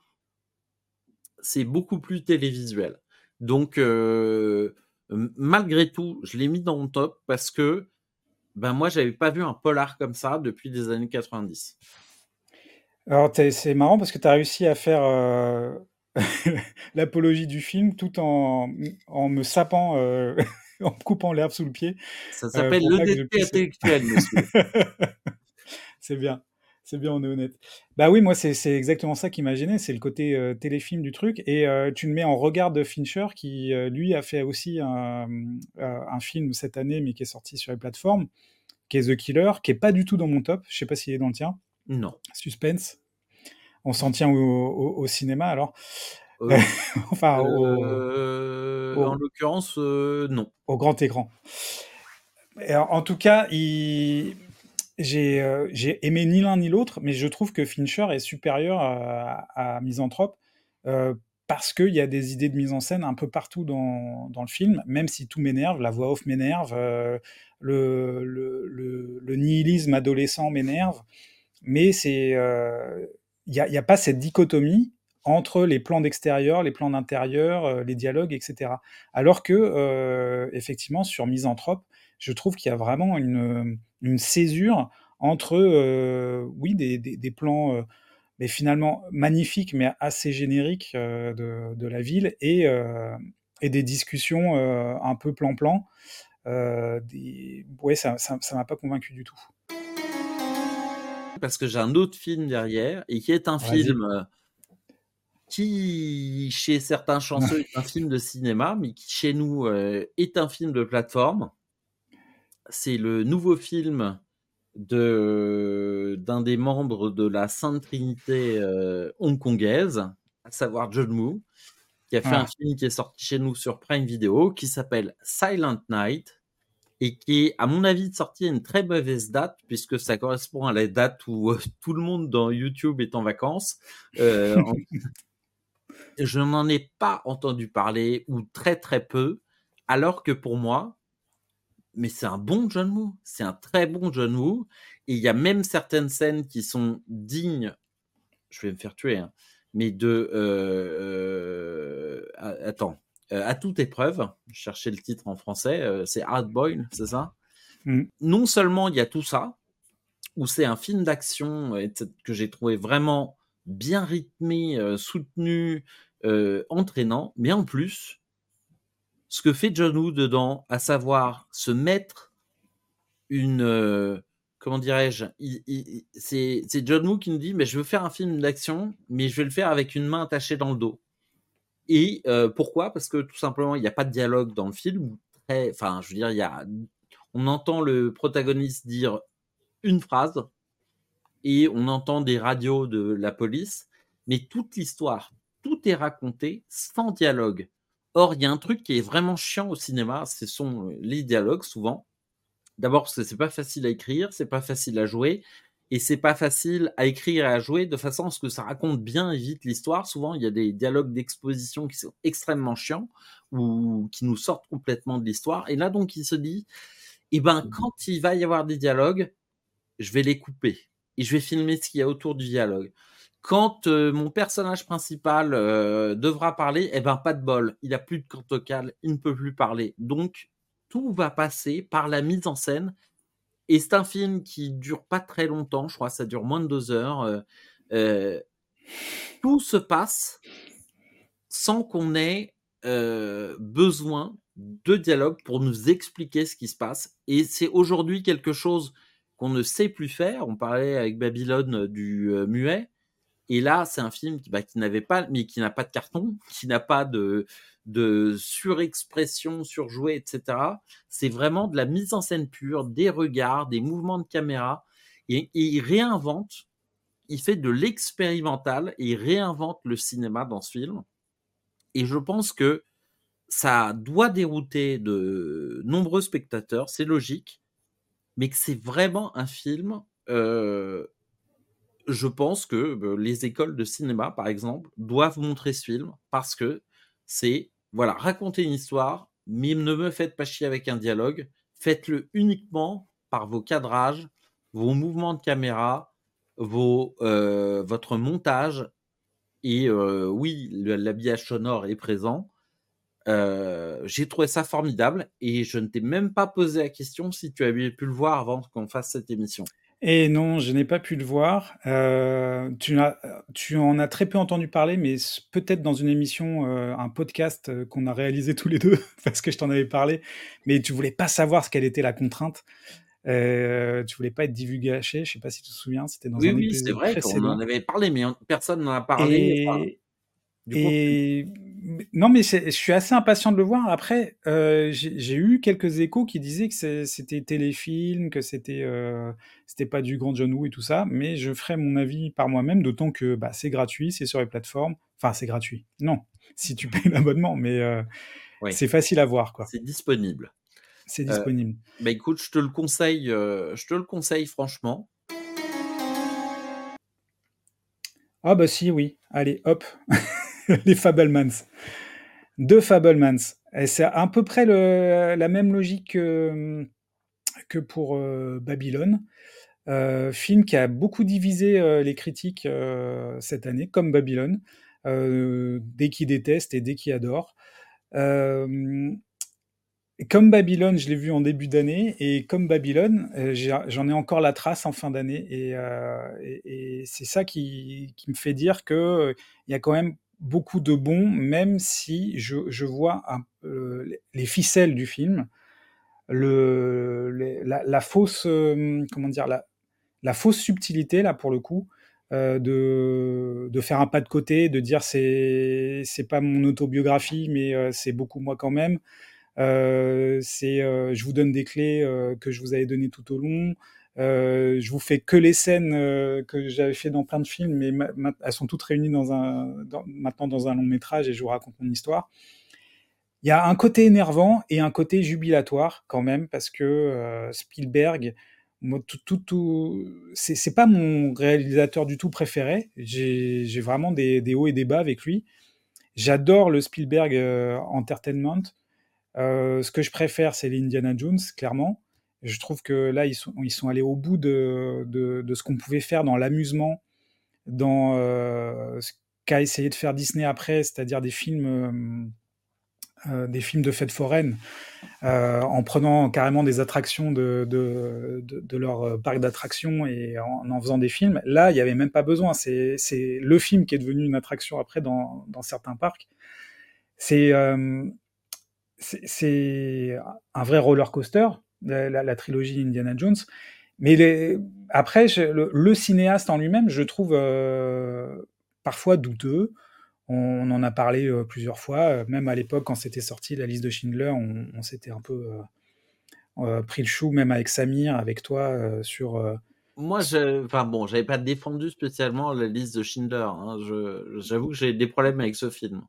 c'est beaucoup plus télévisuel. Donc, euh, malgré tout, je l'ai mis dans mon top parce que ben moi, j'avais pas vu un polar comme ça depuis les années 90. Alors, c'est marrant parce que tu as réussi à faire euh, l'apologie du film tout en, en me sapant, euh, en me coupant l'herbe sous le pied. Ça s'appelle le défi intellectuel, monsieur. c'est bien. C'est bien, on est honnête. Bah oui, moi, c'est exactement ça qui m'a gêné, c'est le côté euh, téléfilm du truc. Et euh, tu me mets en regard de Fincher, qui, euh, lui, a fait aussi un, un, film cette année, mais qui est sorti sur les plateformes, qui est The Killer, qui est pas du tout dans mon top. Je sais pas s'il est dans le tien. Non. Suspense. On s'en tient au, au, cinéma, alors Enfin, en l'occurrence, non. Au grand écran. Et en tout cas, il euh, j'ai aimé ni l'un ni l'autre, mais je trouve que Fincher est supérieur à, à Misanthrope euh, parce qu'il y a des idées de mise en scène un peu partout dans, dans le film, même si tout m'énerve, la voix off m'énerve, euh, le, le, le, nihilisme adolescent m'énerve, mais il n'y a, a, pas cette dichotomie entre les plans d'extérieur, les plans d'intérieur, les dialogues, etc. Alors que, effectivement, sur Misanthrope, je trouve qu'il y a vraiment une, une césure entre, euh, oui, des, des, plans, euh, mais finalement magnifiques, mais assez génériques euh, de, de, la ville, et, et des discussions un peu plan-plan. des... Ouais, ça ne m'a pas convaincu du tout. Parce que j'ai un autre film derrière, et qui est un film qui, chez certains chanceux, est un film de cinéma, mais qui, chez nous, est un film de plateforme c'est le nouveau film de d'un des membres de la Sainte Trinité euh, hongkongaise, à savoir John Woo, qui a fait un ah. film qui est sorti chez nous sur Prime Video, qui s'appelle Silent Night, et qui est, à mon avis, sorti à une très mauvaise date, puisque ça correspond à la date où euh, tout le monde dans YouTube est en vacances. Euh, Je n'en ai pas entendu parler, ou très très peu, alors que pour moi, mais c'est un bon John Woo. C'est un très bon John Woo. Et il y a même certaines scènes qui sont dignes, je vais me faire tuer, hein, mais de... Euh, euh, attends, euh, à toute épreuve, je cherchais le titre en français, c'est Hard Boil, c'est ça? Mmh. Non seulement il y a tout ça, où c'est un film d'action que j'ai trouvé vraiment bien rythmé, soutenu, entraînant, mais en plus, ce que fait John Woo dedans, à savoir se mettre une comment dirais-je, c'est John Woo qui nous dit, mais je veux faire un film d'action, mais je vais le faire avec une main attachée dans le dos. Et pourquoi? Parce que tout simplement, il n'y a pas de dialogue dans le film. Enfin, je veux dire, y a, on entend le protagoniste dire une phrase et on entend des radios de la police, mais toute l'histoire, tout est raconté sans dialogue. Or, il y a un truc qui est vraiment chiant au cinéma, ce sont les dialogues souvent. D'abord parce que c'est pas facile à écrire, c'est pas facile à jouer, et c'est pas facile à écrire et à jouer de façon à ce que ça raconte bien et vite l'histoire. Souvent, il y a des dialogues d'exposition qui sont extrêmement chiants ou qui nous sortent complètement de l'histoire. Et là, donc, il se dit, eh ben, mmh quand il va y avoir des dialogues, je vais les couper et je vais filmer ce qu'il y a autour du dialogue. Quand euh, mon personnage principal euh, devra parler, eh ben, pas de bol. Il a plus de vocale, il ne peut plus parler. Donc, tout va passer par la mise en scène. Et c'est un film qui dure pas très longtemps, je crois ça dure moins de deux heures. Euh, tout se passe sans qu'on ait besoin de dialogue pour nous expliquer ce qui se passe. Et c'est aujourd'hui quelque chose qu'on ne sait plus faire. On parlait avec Babylone du muet. Et là, c'est un film qui, bah, qui n'avait pas, mais qui n'a pas de carton, qui n'a pas de, surexpression, surjouée, etc. C'est vraiment de la mise en scène pure, des regards, des mouvements de caméra. Et, il réinvente, il fait de l'expérimental et il réinvente le cinéma dans ce film. Et je pense que ça doit dérouter de nombreux spectateurs, c'est logique, mais que c'est vraiment un film. Euh, je pense que euh, les écoles de cinéma, par exemple, doivent montrer ce film parce que c'est voilà, racontez une histoire, mais ne me faites pas chier avec un dialogue. Faites-le uniquement par vos cadrages, vos mouvements de caméra, vos, euh, votre montage. Et oui, l'habillage sonore est présent. Euh, j'ai trouvé ça formidable et je ne t'ai même pas posé la question si tu avais pu le voir avant qu'on fasse cette émission. Et non, je n'ai pas pu le voir. Euh, tu, as, tu en as très peu entendu parler, mais peut-être dans une émission, euh, un podcast qu'on a réalisé tous les deux, parce que je t'en avais parlé, mais tu voulais pas savoir ce quelle était la contrainte. Euh, tu voulais pas être divulgaché, je sais pas si tu te souviens, c'était dans oui, un oui, c'est vrai qu'on en avait parlé, mais personne n'en a parlé. Et, non, mais je suis assez impatient de le voir. Après, euh, j'ai eu quelques échos qui disaient que c'était téléfilm, que c'était euh, c'était pas du grand John Woo et tout ça. Mais je ferai mon avis par moi-même, d'autant que bah, c'est gratuit, c'est sur les plateformes. Enfin, c'est gratuit. Non, si tu payes l'abonnement, mais euh, c'est facile à voir, quoi. C'est disponible. C'est disponible. bah écoute, je te le conseille, je te le conseille franchement. Ah bah si, oui. Allez, hop. les Fablemans. Deux Fablemans. Et c'est à peu près la même logique que, pour euh, Babylone. Euh, film qui a beaucoup divisé euh, les critiques cette année, comme Babylone, dès qui détestent et dès qui adorent. comme Babylone, je l'ai vu en début d'année, et comme Babylone, j'en ai encore la trace en fin d'année, et, c'est ça qui, qui, me fait dire qu'il y a quand même beaucoup de bons, même si je, vois les ficelles du film, le, la, fausse, euh, comment dire, la, la, fausse subtilité là pour le coup. Euh, de, de, faire un pas de côté, de dire c'est c'est pas mon autobiographie, mais euh, c'est beaucoup moi quand même. c'est je vous donne des clés que je vous avais données tout au long. Euh, je vous fais que les scènes euh, que j'avais fait dans plein de films, mais elles sont toutes réunies dans un, maintenant dans un long métrage et je vous raconte mon histoire. Il y a un côté énervant et un côté jubilatoire quand même parce que euh, Spielberg, c'est pas mon réalisateur du tout préféré. J'ai vraiment des, des, hauts et des bas avec lui. J'adore le Spielberg Entertainment. ce que je préfère, c'est l'Indiana Jones, clairement. Je trouve que là, ils sont, ils sont allés au bout de, de, ce qu'on pouvait faire dans l'amusement, dans euh, ce qu'a essayé de faire Disney après, c'est-à-dire des films des films de fête foraine, en prenant carrément des attractions de, de, de, leur parc d'attractions et en, en, faisant des films. Là, il n'y avait même pas besoin. C'est le film qui est devenu une attraction après dans, dans certains parcs. C'est c'est un vrai roller coaster, la, trilogie Indiana Jones. Mais les, après, le, cinéaste en lui-même, je trouve parfois douteux. On, en a parlé euh, plusieurs fois, euh, même à l'époque quand c'était sorti la liste de Schindler, on, s'était un peu euh, pris le chou, même avec Samir, avec toi, sur. Moi, je, enfin bon, j'avais pas défendu spécialement la liste de Schindler. Hein. J'avoue que j'ai des problèmes avec ce film.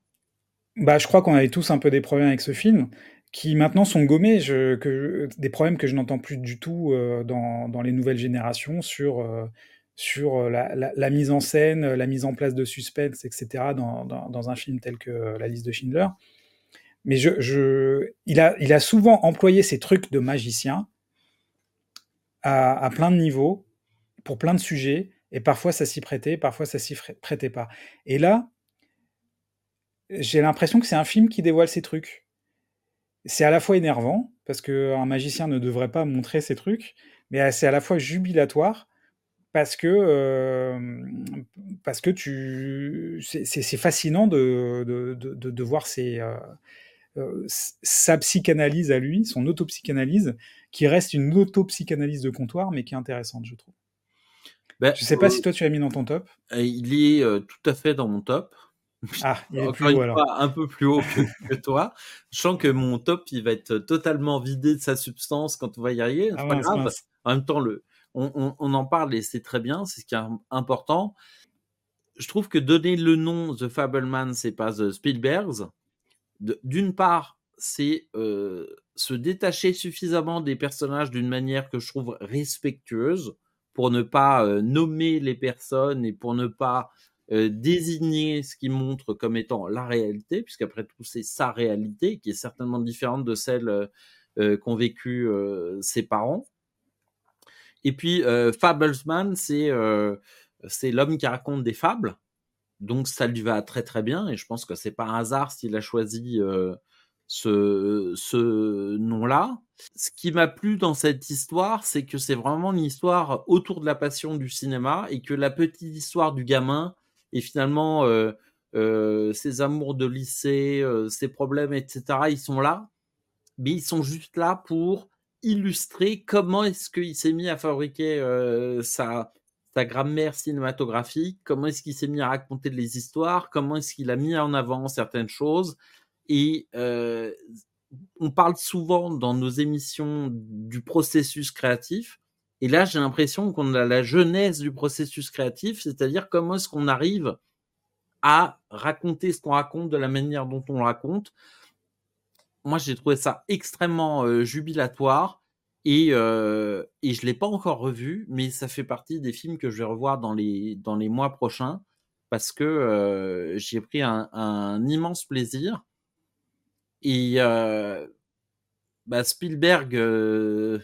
Bah, je crois qu'on avait tous un peu des problèmes avec ce film, qui maintenant sont gommés, des problèmes que je n'entends plus du tout dans, dans, les nouvelles générations sur sur euh, la, mise en scène, la mise en place de suspense, etc., dans, un film tel que euh, La liste de Schindler. Mais il, a, souvent employé ces trucs de magicien à, plein de niveaux, pour plein de sujets, et parfois ça s'y prêtait, parfois ça s'y prêtait pas. Et là, j'ai l'impression que c'est un film qui dévoile ces trucs. C'est à la fois énervant, parce qu'un magicien ne devrait pas montrer ces trucs, mais c'est à la fois jubilatoire, parce que, parce que tu, c'est fascinant de, de, de, voir ses, sa psychanalyse à lui, son autopsychanalyse, qui reste une autopsychanalyse de comptoir, mais qui est intéressante, je trouve. Ben, je ne sais pas si toi tu l'as mis dans ton top. Il est tout à fait dans mon top. Ah, il est plus haut, alors. un peu plus haut que, toi. Je sens que mon top, il va être totalement vidé de sa substance quand on va y arriver. Ah pas grave. En même temps, le, on, en parle et c'est très bien, c'est ce qui est important. Je trouve que donner le nom The Fableman, c'est pas The Spielbergs. D'une part, c'est euh, se détacher suffisamment des personnages d'une manière que je trouve respectueuse pour ne pas euh, nommer les personnes et pour ne pas euh, désigner ce qui montre comme étant la réalité, puisqu'après tout, c'est sa réalité qui est certainement différente de celle qu'ont vécu ses parents. Et puis, euh, Fablesman, c'est euh, c'est l'homme qui raconte des fables. Donc, ça lui va très très bien. Et je pense que c'est pas un hasard s'il a choisi euh, ce, ce nom-là. Ce qui m'a plu dans cette histoire, c'est que c'est vraiment une histoire autour de la passion du cinéma et que la petite histoire du gamin et finalement ses amours de lycée, ses problèmes, etc., ils sont là, mais ils sont juste là pour illustrer comment est-ce qu'il s'est mis à fabriquer euh, sa, sa grammaire cinématographique, comment est-ce qu'il s'est mis à raconter les histoires, comment est-ce qu'il a mis en avant certaines choses. Et euh, on parle souvent dans nos émissions du processus créatif. Et là, j'ai l'impression qu'on a la jeunesse du processus créatif, c'est-à-dire comment est-ce qu'on arrive à raconter ce qu'on raconte de la manière dont on le raconte, moi, j'ai trouvé ça extrêmement jubilatoire. Et, euh, je l'ai pas encore revu, mais ça fait partie des films que je vais revoir dans les, dans les mois prochains parce que j'ai pris un, immense plaisir. Et bah Spielberg,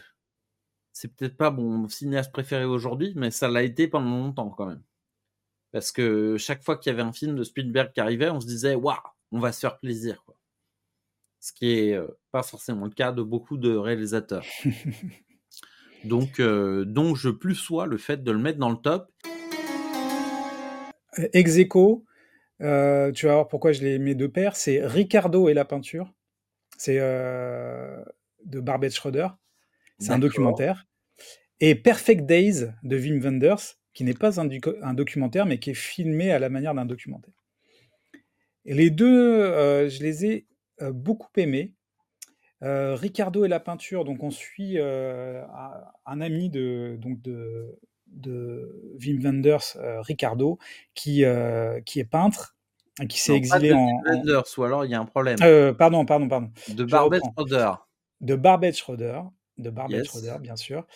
c'est peut-être pas mon cinéaste préféré aujourd'hui, mais ça l'a été pendant longtemps quand même. Parce que chaque fois qu'il y avait un film de Spielberg qui arrivait, on se disait, waouh, on va se faire plaisir. Quoi ce qui est pas forcément le cas de beaucoup de réalisateurs. donc, donc, je plus sois le fait de le mettre dans le top. Execo, euh, tu vas voir pourquoi je les mets de pair, c'est Ricardo et la peinture. C'est de Barbet Schroeder. C'est un documentaire. Et Perfect Days de Wim Wenders, qui n'est pas un, un, documentaire, mais qui est filmé à la manière d'un documentaire. Et les deux, je les ai euh, beaucoup aimé. Euh, Ricardo et la peinture, donc on suit euh, un ami de, donc de, de Wim Wenders, Ricardo, qui, qui est peintre, qui s'est exilé en. Wenders, ou alors il y a un problème. pardon, pardon, pardon. De Barbet Schroeder. De Barbet Schroeder, de Barbet Schroeder, bien sûr.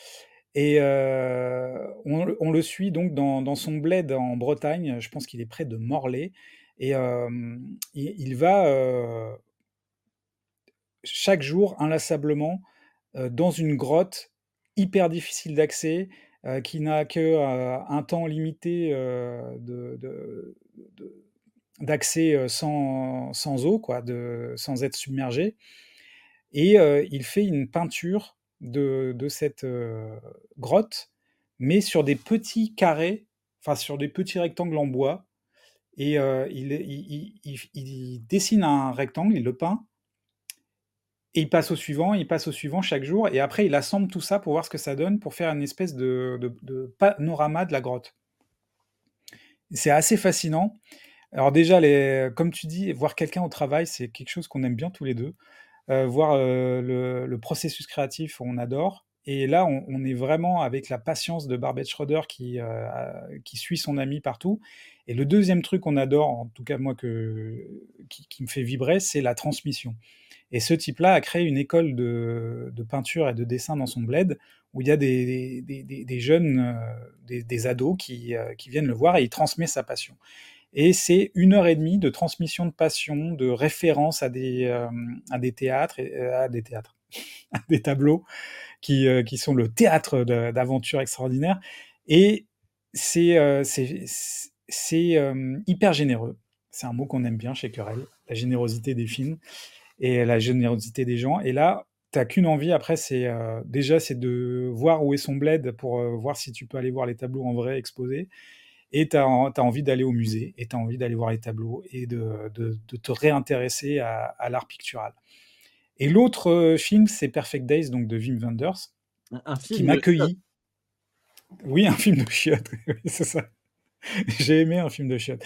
Et on, on, le suit donc dans, dans, son bled en Bretagne, je pense qu'il est près de Morlaix, et il, il, va chaque jour, inlassablement, euh, dans une grotte hyper difficile d'accès, euh, qui n'a que euh, un temps limité de, d'accès sans, sans, eau, quoi, de, sans être submergé. Et il fait une peinture de, cette grotte, mais sur des petits carrés, enfin sur des petits rectangles en bois. Et il, il, dessine un rectangle, il le peint, et il passe au suivant, il passe au suivant chaque jour, et après il assemble tout ça pour voir ce que ça donne, pour faire une espèce de, de, de panorama de la grotte. C'est assez fascinant. Alors déjà, les, comme tu dis, voir quelqu'un au travail, c'est quelque chose qu'on aime bien tous les deux. Euh, voir euh, le, processus créatif, on adore. Et là, on, est vraiment avec la patience de Barbet Schroeder qui, euh, qui suit son ami partout. Et le deuxième truc qu'on adore, en tout cas moi, que, qui, me fait vibrer, c'est la transmission. Et ce type-là a créé une école de, peinture et de dessin dans son bled, où il y a des, jeunes, des, ados qui, qui, viennent le voir et il transmet sa passion. Et c'est une heure et demie de transmission de passion, de référence à des, euh, à des théâtres, à des théâtres, des tableaux qui, qui sont le théâtre d'aventures extraordinaires. Et c'est c'est hyper généreux. C'est un mot qu'on aime bien chez Querelle, la générosité des films et la générosité des gens. Et là, t'as qu'une envie après, c'est euh, déjà c'est de voir où est son bled pour euh, voir si tu peux aller voir les tableaux en vrai exposés. Et tu as, as, envie d'aller au musée, et tu as envie d'aller voir les tableaux, et de, de, de te réintéresser à, à l'art pictural. Et l'autre euh, film, c'est Perfect Days, donc de Wim Wenders, un film qui m'accueillit. Oui, un film de chiottes, c'est ça. J'ai aimé un film de chiottes.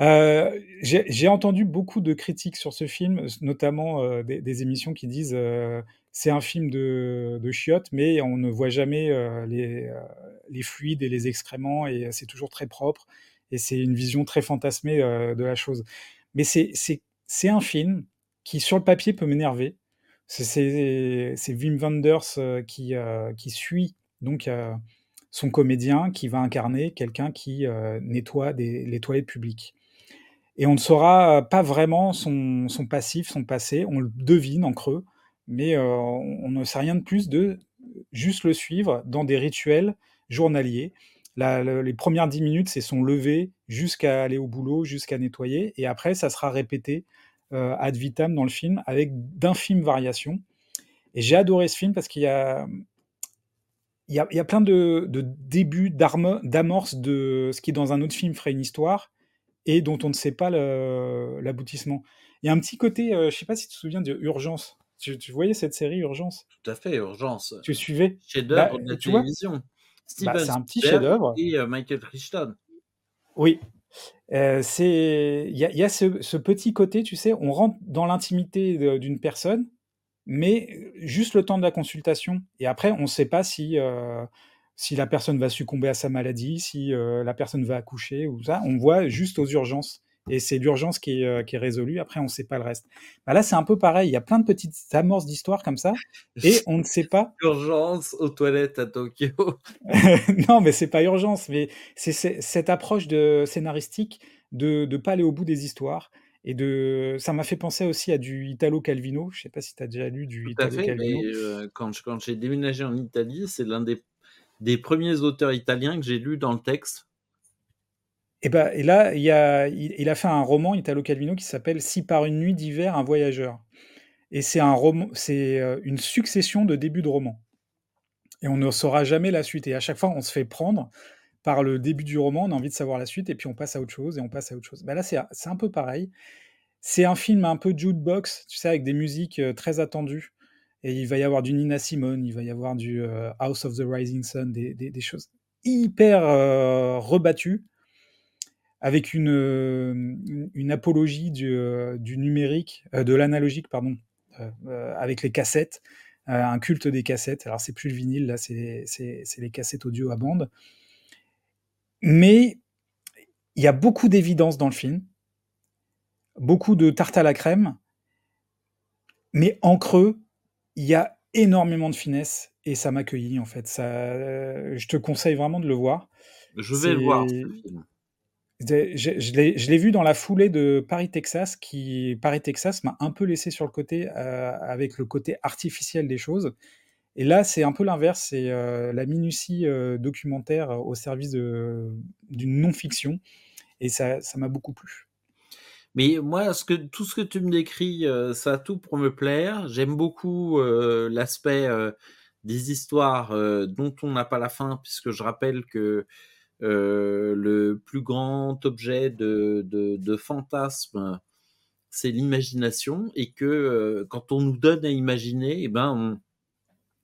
Euh, J'ai entendu beaucoup de critiques sur ce film, notamment euh, des, des, émissions qui disent euh, c'est un film de, de, chiottes, mais on ne voit jamais les, les, fluides et les excréments, et c'est toujours très propre, et c'est une vision très fantasmée euh, de la chose. Mais c'est un film qui, sur le papier, peut m'énerver. C'est Wim Wenders qui, qui suit donc son comédien qui va incarner quelqu'un qui nettoie les toilettes publiques. Et on ne saura pas vraiment son, son, passif, son passé, on le devine en creux, mais euh, on, ne sait rien de plus de juste le suivre dans des rituels La, la, les premières dix minutes, c'est son lever jusqu'à aller au boulot, jusqu'à nettoyer, et après, ça sera répété euh, ad vitam dans le film avec d'infimes variations. Et j'ai adoré ce film parce qu'il y a, il y, a, il y a plein de, de débuts, d'amorces de ce qui, dans un autre film, ferait une histoire, et dont on ne sait pas l'aboutissement. Il y a un petit côté, euh, je ne sais pas si tu te souviens de Urgence. Tu, tu, voyais cette série Urgence? Tout à fait, Urgence. Tu suivais? Chef-d'œuvre bah, de la télévision. Steven bah, c'est un petit chef-d'œuvre. Et euh, Michael Crichton. Oui. Euh, c'est il y a, y a ce, ce, petit côté, tu sais, on rentre dans l'intimité d'une personne, mais juste le temps de la consultation. Et après, on ne sait pas si euh, si la personne va succomber à sa maladie, si euh, la personne va accoucher ou ça. On voit juste aux urgences. Et c'est l'urgence qui, euh, qui, est résolue. Après, on ne sait pas le reste. Bah là, c'est un peu pareil. Il y a plein de petites amorces d'histoire comme ça. Et on ne sait pas. Urgence aux toilettes à Tokyo. non, mais c'est pas urgence. Mais c'est cette approche de scénaristique de ne pas aller au bout des histoires. Et de, ça m'a fait penser aussi à du Italo Calvino. Je sais pas si tu as déjà lu du Tout Italo à fait, Calvino. Mais, euh, quand, quand j'ai déménagé en Italie, c'est l'un des des premiers auteurs italiens que j'ai lus dans le texte. Et, ben, et là, il, a, il, a fait un roman, Italo Calvino, qui s'appelle Si par une nuit d'hiver, un voyageur. Et c'est un c'est euh, une succession de débuts de romans. Et on ne saura jamais la suite. Et à chaque fois, on se fait prendre par le début du roman, on a envie de savoir la suite, et puis on passe à autre chose, et on passe à autre chose. Ben là, c'est un peu pareil. C'est un film un peu jukebox, tu sais, avec des musiques euh, très attendues. Et il va y avoir du Nina Simone, il va y avoir du euh, House of the Rising Sun, des, choses hyper rebattues, avec une, une, apologie du, euh, du numérique, euh, de l'analogique, pardon, euh, avec les cassettes, un culte des cassettes. Alors c'est plus le vinyle, là c'est les cassettes audio à bande. Mais il y a beaucoup d'évidence dans le film, beaucoup de tarte à la crème, mais en creux, il y a énormément de finesse et ça m'accueillit en fait. Ça, euh, je te conseille vraiment de le voir. Je vais le voir. Ce film. Je, l'ai vu dans la foulée de Paris Texas, qui Paris Texas m'a un peu laissé sur le côté euh, avec le côté artificiel des choses. Et là, c'est un peu l'inverse, c'est euh, la minutie euh, documentaire au service d'une non-fiction, et ça m'a beaucoup plu. Mais moi, tout ce que tu me décris, ça a tout pour me plaire. J'aime beaucoup l'aspect des histoires dont on n'a pas la fin, puisque je rappelle que le plus grand objet de, fantasme, c'est l'imagination, et que quand on nous donne à imaginer, eh ben,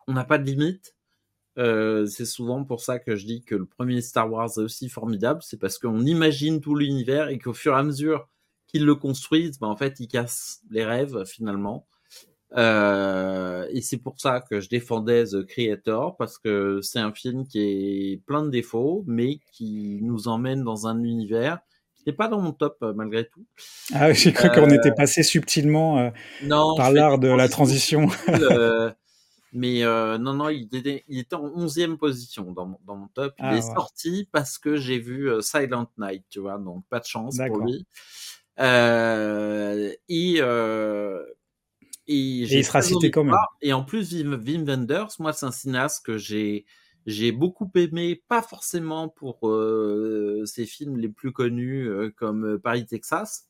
on n'a pas de limite. c'est souvent pour ça que je dis que le premier Star Wars est aussi formidable, c'est parce qu'on imagine tout l'univers et qu'au fur et à mesure qu'ils le construisent, ben, en fait, ils cassent les rêves finalement. Euh, et c'est pour ça que je défendais The Creator parce que c'est un film qui est plein de défauts, mais qui nous emmène dans un univers qui n'est pas dans mon top euh, malgré tout. Ah, j'ai cru qu'on était passé subtilement euh, par l'art de la transition. mais non, non, il était, il était en 11e position dans, dans mon top. Il ah, est sorti parce que j'ai vu Silent Night, tu vois, donc pas de chance pour lui. Euh, et, euh, et, il sera cité quand même. Et en plus, Wim, Wenders, moi, c'est un cinéaste que j'ai j'ai beaucoup aimé, pas forcément pour euh, ses films les plus connus comme Paris, Texas,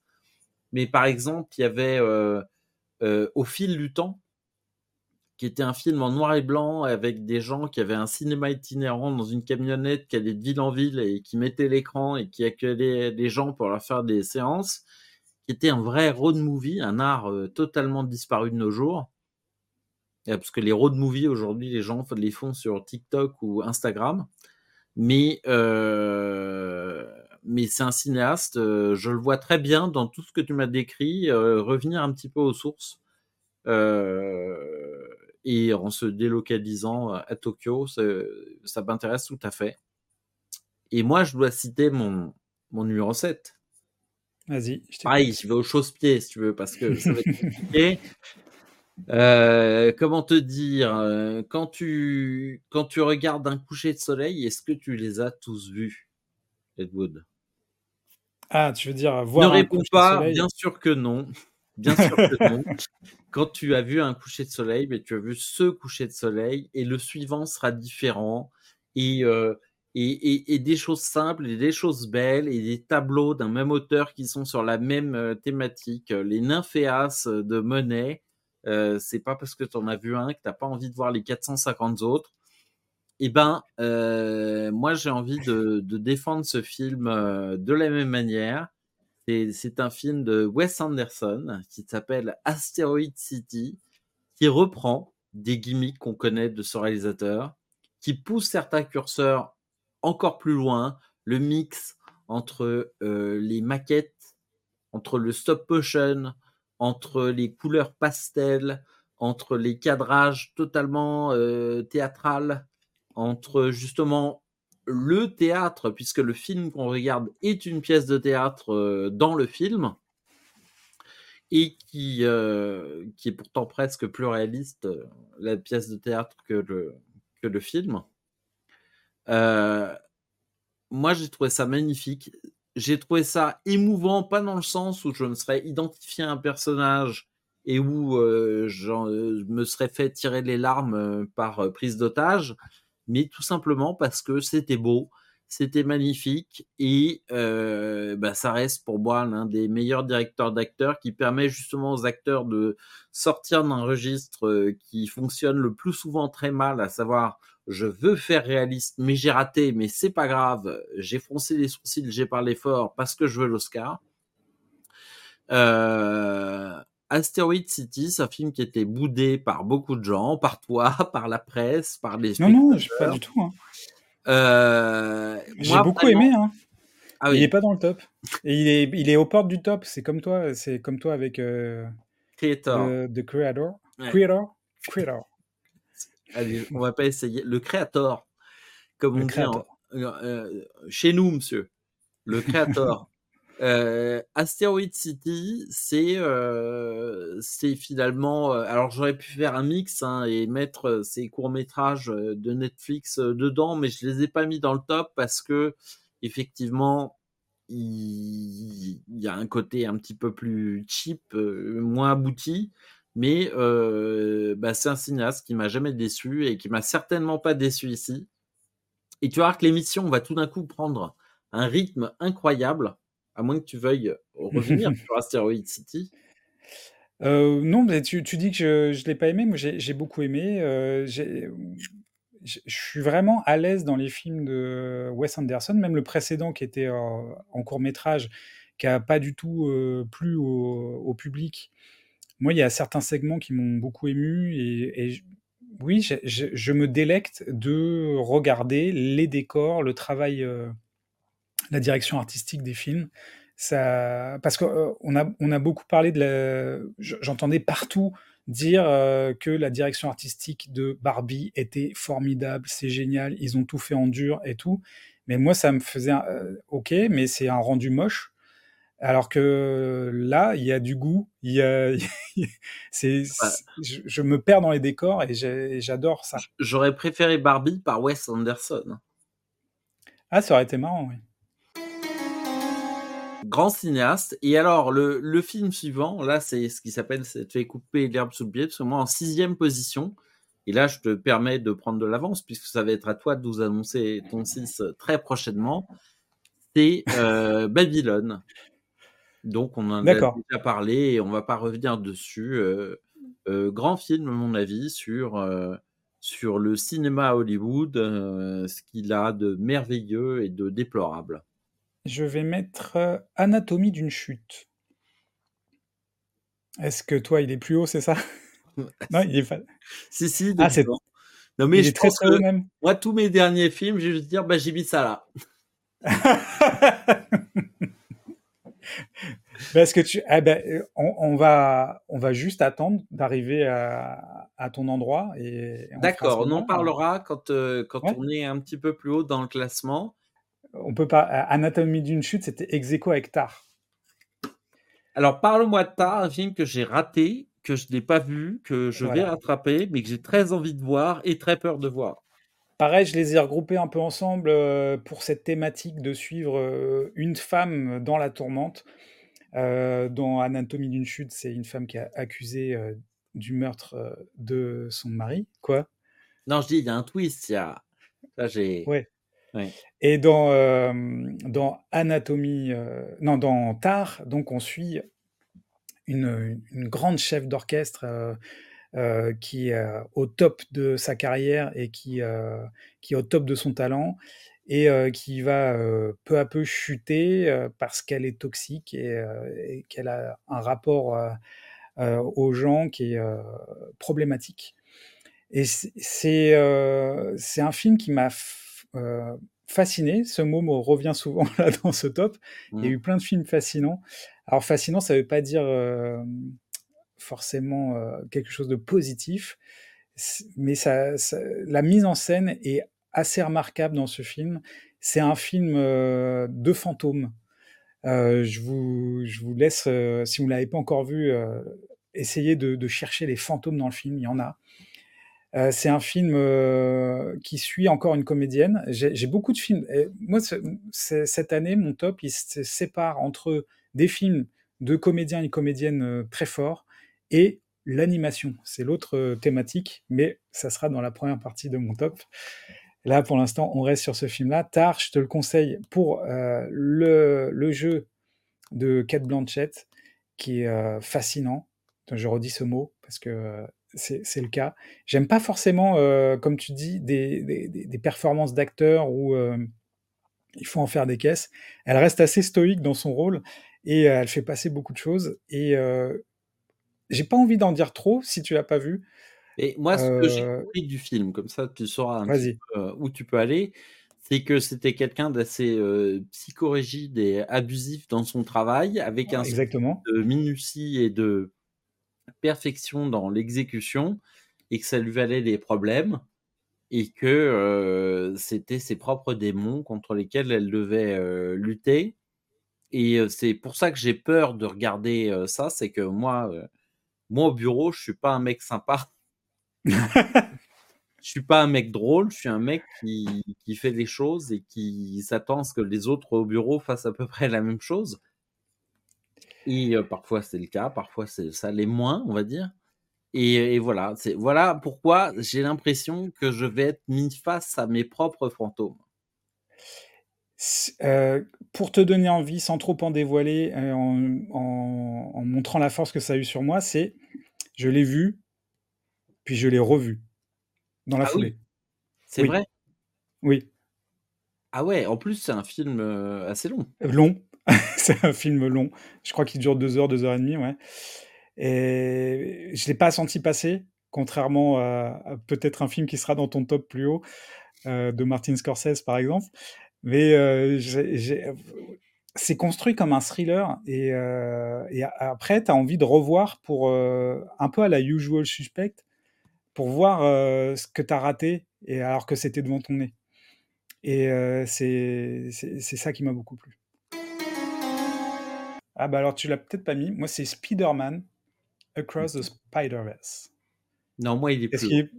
mais par exemple, il y avait Au fil du temps, qui était un film en noir et blanc avec des gens qui avaient un cinéma itinérant dans une camionnette qui allait de ville en ville et qui mettait l'écran et qui accueillait les gens pour leur faire des séances qui était un vrai road movie, un art euh, totalement disparu de nos jours. Euh, parce que les road movies, aujourd'hui, les gens les font sur TikTok ou Instagram. Mais, euh, mais c'est un cinéaste, je le vois très bien dans tout ce que tu m'as décrit, revenir un petit peu aux sources. et en se délocalisant à Tokyo, ça, m'intéresse tout à fait. Et moi, je dois citer mon, mon numéro 7. Vas-y. Pareil, je vais au chausse-pied si tu veux, parce que ça va être compliqué. Euh, comment te dire euh, quand tu quand tu regardes un coucher de soleil, est-ce que tu les as tous vus, Edwood Ah, tu veux dire voir Ne réponds pas. Bien sûr que non. Bien sûr que non. Quand tu as vu un coucher de soleil, mais tu as vu ce coucher de soleil et le suivant sera différent. Et euh, et, des choses simples des choses belles et des tableaux d'un même auteur qui sont sur la même euh, thématique. Les nymphéas de Monet, euh, c'est pas parce que tu en as vu un que t'as pas envie de voir les 450 autres. Eh ben, euh, moi j'ai envie de, défendre ce film de la même manière. C'est un film de Wes Anderson qui s'appelle Asteroid City, qui reprend des gimmicks qu'on connaît de ce réalisateur, qui pousse certains curseurs encore plus loin le mix entre euh, les maquettes, entre le stop motion, entre les couleurs pastel, entre les cadrages totalement euh, théâtral, entre justement le théâtre, puisque le film qu'on regarde est une pièce de théâtre euh, dans le film, et qui, qui est pourtant presque plus réaliste, la pièce de théâtre que le, que le film. Euh, moi, j'ai trouvé ça magnifique. J'ai trouvé ça émouvant, pas dans le sens où je me serais identifié à un personnage et où euh, je euh, me serais fait tirer les larmes par prise d'otage, mais tout simplement parce que c'était beau, c'était magnifique et bah, ça reste pour moi l'un des meilleurs directeurs d'acteurs qui permet justement aux acteurs de sortir d'un registre qui fonctionne le plus souvent très mal, à savoir je veux faire réaliste, mais j'ai raté, mais c'est pas grave, j'ai froncé les sourcils, j'ai parlé fort parce que je veux l'Oscar. Euh, Asteroid City, c'est un film qui était boudé par beaucoup de gens, par toi, par la presse, par les. Non, non, pas du tout. Hein. Euh, j'ai beaucoup aimé. Hein. Ah il est pas dans le top. Et il est, il est aux portes du top. C'est comme toi, c'est comme toi avec euh, Creator. The, Creator. Creator? Creator. Allez, on va pas essayer. Le créateur, comme on dit euh, euh, chez nous, monsieur. Le créateur. euh, Asteroid City, c'est euh, c'est finalement. alors j'aurais pu faire un mix hein, et mettre ces courts métrages de Netflix dedans, mais je les ai pas mis dans le top parce que effectivement il, il y a un côté un petit peu plus cheap, moins abouti mais euh, bah, c'est un cinéaste qui m'a jamais déçu et qui m'a certainement pas déçu ici. Et tu vas voir que l'émission va tout d'un coup prendre un rythme incroyable À moins que tu veuilles revenir sur Asteroid City. Euh, non, mais tu, tu, dis que je ne l'ai pas aimé. Moi, j'ai beaucoup aimé. Euh, je suis vraiment à l'aise dans les films de Wes Anderson, même le précédent qui était en court métrage, qui n'a pas du tout plu au, public. Moi, il y a certains segments qui m'ont beaucoup ému et, oui, je, me délecte de regarder les décors, le travail, la direction artistique des films ça, parce qu'on euh, a, on a beaucoup parlé de la. J'entendais partout dire euh, que la direction artistique de Barbie était formidable, c'est génial, ils ont tout fait en dur et tout. Mais moi, ça me faisait euh, ok, mais c'est un rendu moche. Alors que là, il y a du goût, il y a, c'est, je, me perds dans les décors et j'adore ça. J'aurais préféré Barbie par Wes Anderson. Ah, ça aurait été marrant, oui grand cinéaste. Et alors, le, le film suivant, là, c'est ce qui s'appelle C'est fait couper l'herbe sous le pied, parce que moi, en sixième position, et là, je te permets de prendre de l'avance, puisque ça va être à toi de nous annoncer ton 6 très prochainement, c'est euh, Babylone. Donc, on en a déjà parlé et on va pas revenir dessus. Euh, euh, grand film, à mon avis, sur, sur le cinéma à Hollywood, ce qu'il a de merveilleux et de déplorable. Je vais mettre euh, Anatomie d'une chute. Est-ce que toi, il est plus haut, c'est ça? Non, il est pas. si, si. Ah, c'est Non, mais je très pense que même. moi, tous mes derniers films, je vais juste dire, bah, j'ai mis ça là. Parce que tu, eh ben, euh, on, va, on va juste attendre d'arriver à, ton endroit et. D'accord, on en parlera quand, euh, quand on est un petit peu plus haut dans le classement on peut pas. Anatomie d'une chute, c'était ex avec Tar. Alors, parle-moi de Tar, un film que j'ai raté, que je n'ai pas vu, que je vais rattraper, mais que j'ai très envie de voir et très peur de voir. Pareil, je les ai regroupés un peu ensemble euh, pour cette thématique de suivre euh, une femme dans la tourmente. Euh, dans Anatomie d'une chute, c'est une femme qui est accusée du meurtre de son mari. Quoi Non, je dis, il y a un twist. Il y a... Là, j'ai. Ouais. Et dans, euh, dans Anatomie, euh, non, dans Tar, donc on suit une, une grande chef d'orchestre euh, qui est au top de sa carrière et qui, qui est au top de son talent et qui va peu à peu chuter parce qu'elle est toxique et, et qu'elle a un rapport aux gens qui est problématique. Et c'est un film qui m'a euh, fasciné. Ce mot me revient souvent là dans ce top. Il y a mmh. eu plein de films fascinants. Alors fascinant, ça ne veut pas dire euh, forcément euh, quelque chose de positif, mais ça, la mise en scène est assez remarquable dans ce film. C'est un film de fantômes. je, vous, je vous laisse, si vous ne l'avez pas encore vu, essayer de, chercher les fantômes dans le film. Il y en a. Euh, c'est un film euh, qui suit encore une comédienne. J'ai beaucoup de films. moi, cette année, mon top, il se sépare entre des films de comédiens et comédiennes euh, très forts et l'animation. C'est l'autre thématique, mais ça sera dans la première partie de mon top. Là, pour l'instant, on reste sur ce film-là. Tar, je te le conseille pour le, le, jeu de Kate Blanchett, qui est fascinant. Je redis ce mot parce que c'est le cas. J'aime pas forcément, euh, comme tu dis, des, performances d'acteurs où euh, il faut en faire des caisses. Elle reste assez stoïque dans son rôle et euh, elle fait passer beaucoup de choses. Et j'ai pas envie d'en dire trop si tu l'as pas vu. Et moi, ce que j'ai compris du film, comme ça tu sauras un petit peu, où tu peux aller, c'est que c'était quelqu'un d'assez psychorigide et abusif dans son travail, avec un Exactement. de minutie et de perfection dans l'exécution et que ça lui valait des problèmes et que euh, c'était ses propres démons contre lesquels elle devait euh, lutter. Et euh, c'est pour ça que j'ai peur de regarder ça, c'est que moi, moi au bureau, je suis pas un mec sympa. je suis pas un mec drôle, je suis un mec qui, qui fait des choses et qui s'attend à ce que les autres au bureau fassent à peu près la même chose. Et parfois c'est le cas, parfois ça l'est moins, on va dire. Et, voilà, c'est voilà pourquoi j'ai l'impression que je vais être mis face à mes propres fantômes. Euh, pour te donner envie, sans trop en dévoiler, euh, en, montrant la force que ça a eu sur moi, c'est je l'ai vu, puis je l'ai revu dans la ah foulée. C'est vrai? Oui. Ah ouais, en plus, c'est un film euh, assez long. Long. c'est un film long. Je crois qu'il dure deux heures, deux heures et demie, ouais. Et je ne l'ai pas senti passer, contrairement à, peut-être un film qui sera dans ton top plus haut, de Martin Scorsese, par exemple. Mais euh, c'est construit comme un thriller et, euh, après, tu as envie de revoir pour euh, un peu à la usual suspect pour voir ce que tu as raté et alors que c'était devant ton nez. Et c'est ça qui m'a beaucoup plu. Ah bah alors tu l'as peut-être pas mis. Moi c'est Spider-Man Across the Spider-Verse. Non, moi il est plus.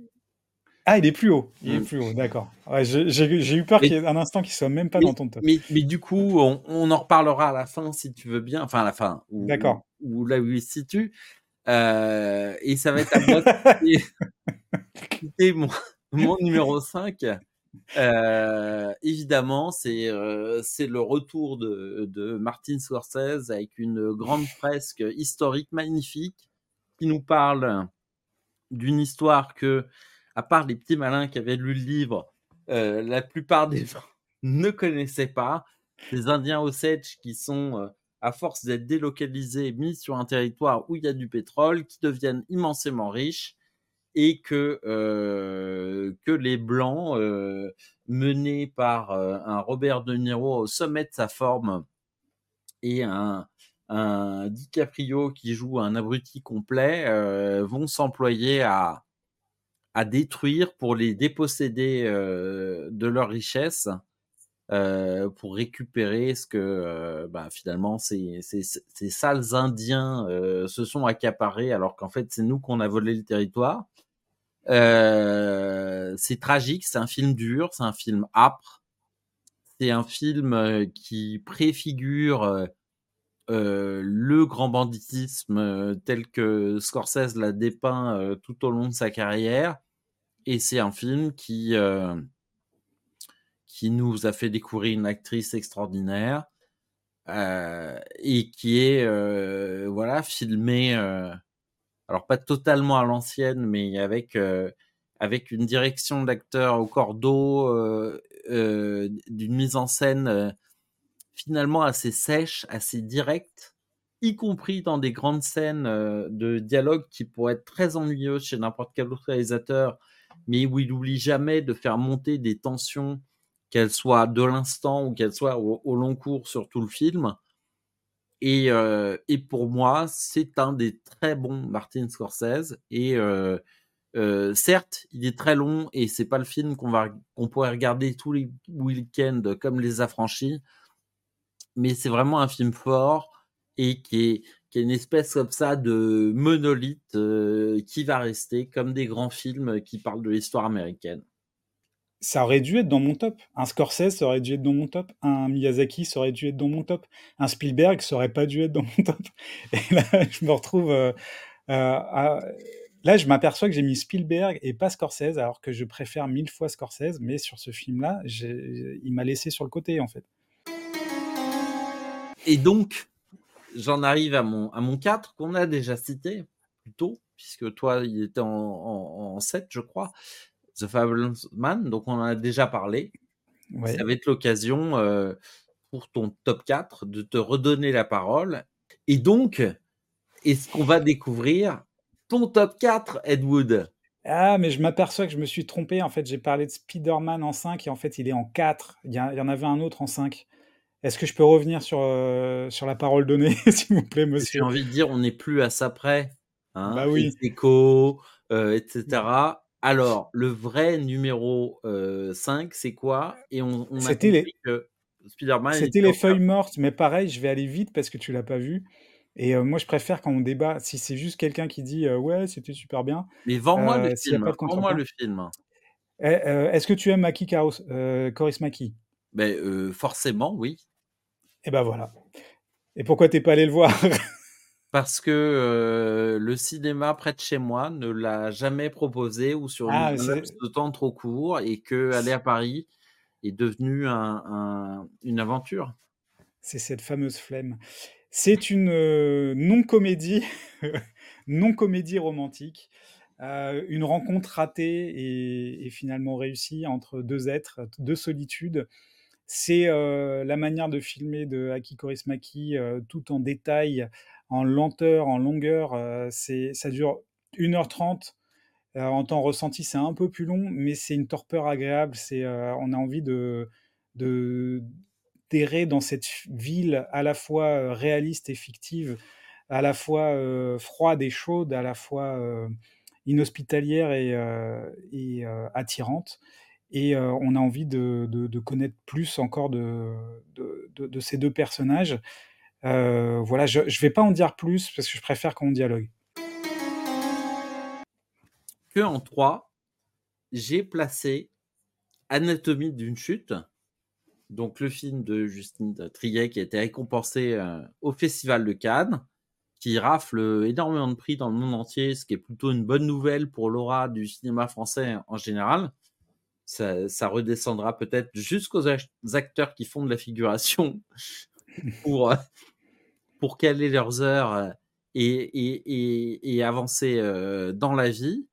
Ah, il est plus haut. Il est mm. plus haut, d'accord. J'ai eu peur qu'il y ait un instant qu'il soit même pas dans ton top. Mais, mais du coup, on, en reparlera à la fin si tu veux bien. Enfin, à la fin. D'accord. Ou là où il se situe. Euh, et ça va être à moi de mon, mon numéro 5. Euh, évidemment, c'est euh, c'est le retour de, de Martin Scorsese avec une grande fresque historique magnifique qui nous parle d'une histoire que à part les petits malins qui avaient lu le livre, euh, la plupart des gens ne connaissaient pas. Les Indiens Osage qui sont, euh, à force d'être délocalisés, mis sur un territoire où il y a du pétrole, qui deviennent immensément riches et que, euh, que les Blancs, menés par un Robert De Niro au sommet de sa forme et un, un DiCaprio qui joue un abruti complet, vont s'employer à, à détruire pour les déposséder euh, de leur richesse, euh, pour récupérer ce que euh, bah, finalement ces, ces, sales Indiens se sont accaparés, alors qu'en fait c'est nous qu'on a volé le territoire. c'est tragique, c'est un film dur, c'est un film âpre, c'est un film qui préfigure le grand banditisme tel que Scorsese l'a dépeint tout au long de sa carrière. Et c'est un film qui, qui nous a fait découvrir une actrice extraordinaire et qui est voilà filmé alors pas totalement à l'ancienne mais avec avec une direction d'acteur au cordeau d'une mise en scène finalement assez sèche, assez directe, y compris dans des grandes scènes euh, de dialogue qui pourraient être très ennuyeuses chez n'importe quel autre réalisateur, mais où il n'oublie jamais de faire monter des tensions, qu'elles soient de l'instant ou qu'elles soient au, long cours sur tout le film. Et, euh, et pour moi, c'est un des très bons Martin Scorsese. Et euh, certes, il est très long et c'est pas le film qu'on va qu'on pourrait regarder tous les week-ends comme les affranchis mais c'est vraiment un film fort et qui est, qui est une espèce comme ça de monolithe euh, qui va rester comme des grands films qui parlent de l'histoire américaine. Ça aurait dû être dans mon top. Un Scorsese ça aurait dû être dans mon top. Un Miyazaki ça aurait dû être dans mon top. Un Spielberg ça aurait pas dû être dans mon top. Et là, je me retrouve. Euh, euh, là, je m'aperçois que j'ai mis Spielberg et pas Scorsese, alors que je préfère mille fois Scorsese, mais sur ce film-là, il m'a laissé sur le côté, en fait. Et donc, j'en arrive à mon, à mon 4 qu'on a déjà cité plus tôt, puisque toi, il était en, en, 7, je crois. The Fabulous Man, donc on en a déjà parlé. Ça va être l'occasion euh, pour ton top 4 de te redonner la parole. Et donc, est-ce qu'on va découvrir ton top 4, Ed Wood? Ah, mais je m'aperçois que je me suis trompé. En fait, j'ai parlé de Spider-Man en 5 et en fait, il est en 4. Il y, il y en avait un autre en 5. Est-ce que je peux revenir sur, euh, sur la parole donnée, s'il vous plaît, monsieur J'ai envie de dire, on n'est plus à ça près. Hein, bah oui. Écho, euh, etc. Alors, le vrai numéro 5, euh, c'est quoi? Et on, on a C'était les... C'était les feuilles mortes, mais pareil, je vais aller vite parce que tu l'as pas vu. Et moi, je préfère quand on débat, si c'est juste quelqu'un qui dit ouais, c'était super bien. Mais vends-moi le film. Vends-moi le film. Est-ce que tu aimes Maki Karos, Coris Maki ben, Forcément, oui. Et ben voilà. Et pourquoi t'es pas allé le voir? Parce que le cinéma près de chez moi ne l'a jamais proposé ou sur ah, un laps de temps trop court et que aller à Paris, est devenu une aventure. C'est cette fameuse flemme. C'est une euh, non-comédie, non-comédie romantique, euh, une rencontre ratée et, finalement réussie entre deux êtres, deux solitudes. C'est la manière de filmer de Aki Kaurismäki, tout en détail, en lenteur, en longueur. ça dure 1h30. en temps ressenti, c'est un peu plus long, mais c'est une torpeur agréable. On a envie de, de d'errer dans cette ville à la fois réaliste et fictive, à la fois froide et chaude, à la fois inhospitalière et, attirante. Et on a envie de, connaître plus encore de, ces deux personnages. voilà, je ne vais pas en dire plus parce que je préfère qu'on dialogue. Que en trois, j'ai placé Anatomie d'une chute, donc le film de Justine Triet qui a été récompensé euh, au Festival de Cannes, qui rafle énormément de prix dans le monde entier, ce qui est plutôt une bonne nouvelle pour l'aura du cinéma français en général. Ça, redescendra peut-être jusqu'aux acteurs qui font de la figuration pour, euh, pour caler leurs heures euh, et avancer dans la vie.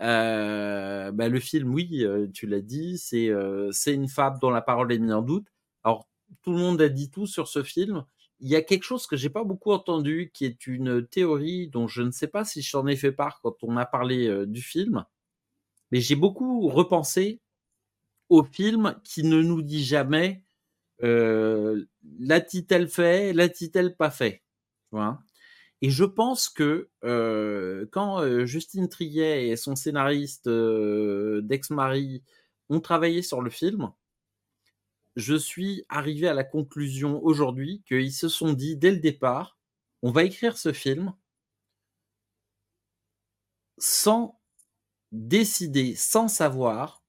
Euh, bah, le film, oui, euh, tu l'as dit, c'est euh, c'est une fable dont la parole est mise en doute. Alors, tout le monde a dit tout sur ce film. Il y a quelque chose que j'ai pas beaucoup entendu, qui est une théorie dont je ne sais pas si j'en ai fait part quand on a parlé du film, mais j'ai beaucoup repensé au film qui ne nous dit jamais l'a-t-il fait, l'a-t-il pas fait. Voilà. Et je pense que euh, quand euh, Justine Triet et son scénariste euh, d'ex-mari ont travaillé sur le film, je suis arrivé à la conclusion aujourd'hui qu'ils se sont dit dès le départ, on va écrire ce film sans décider, sans savoir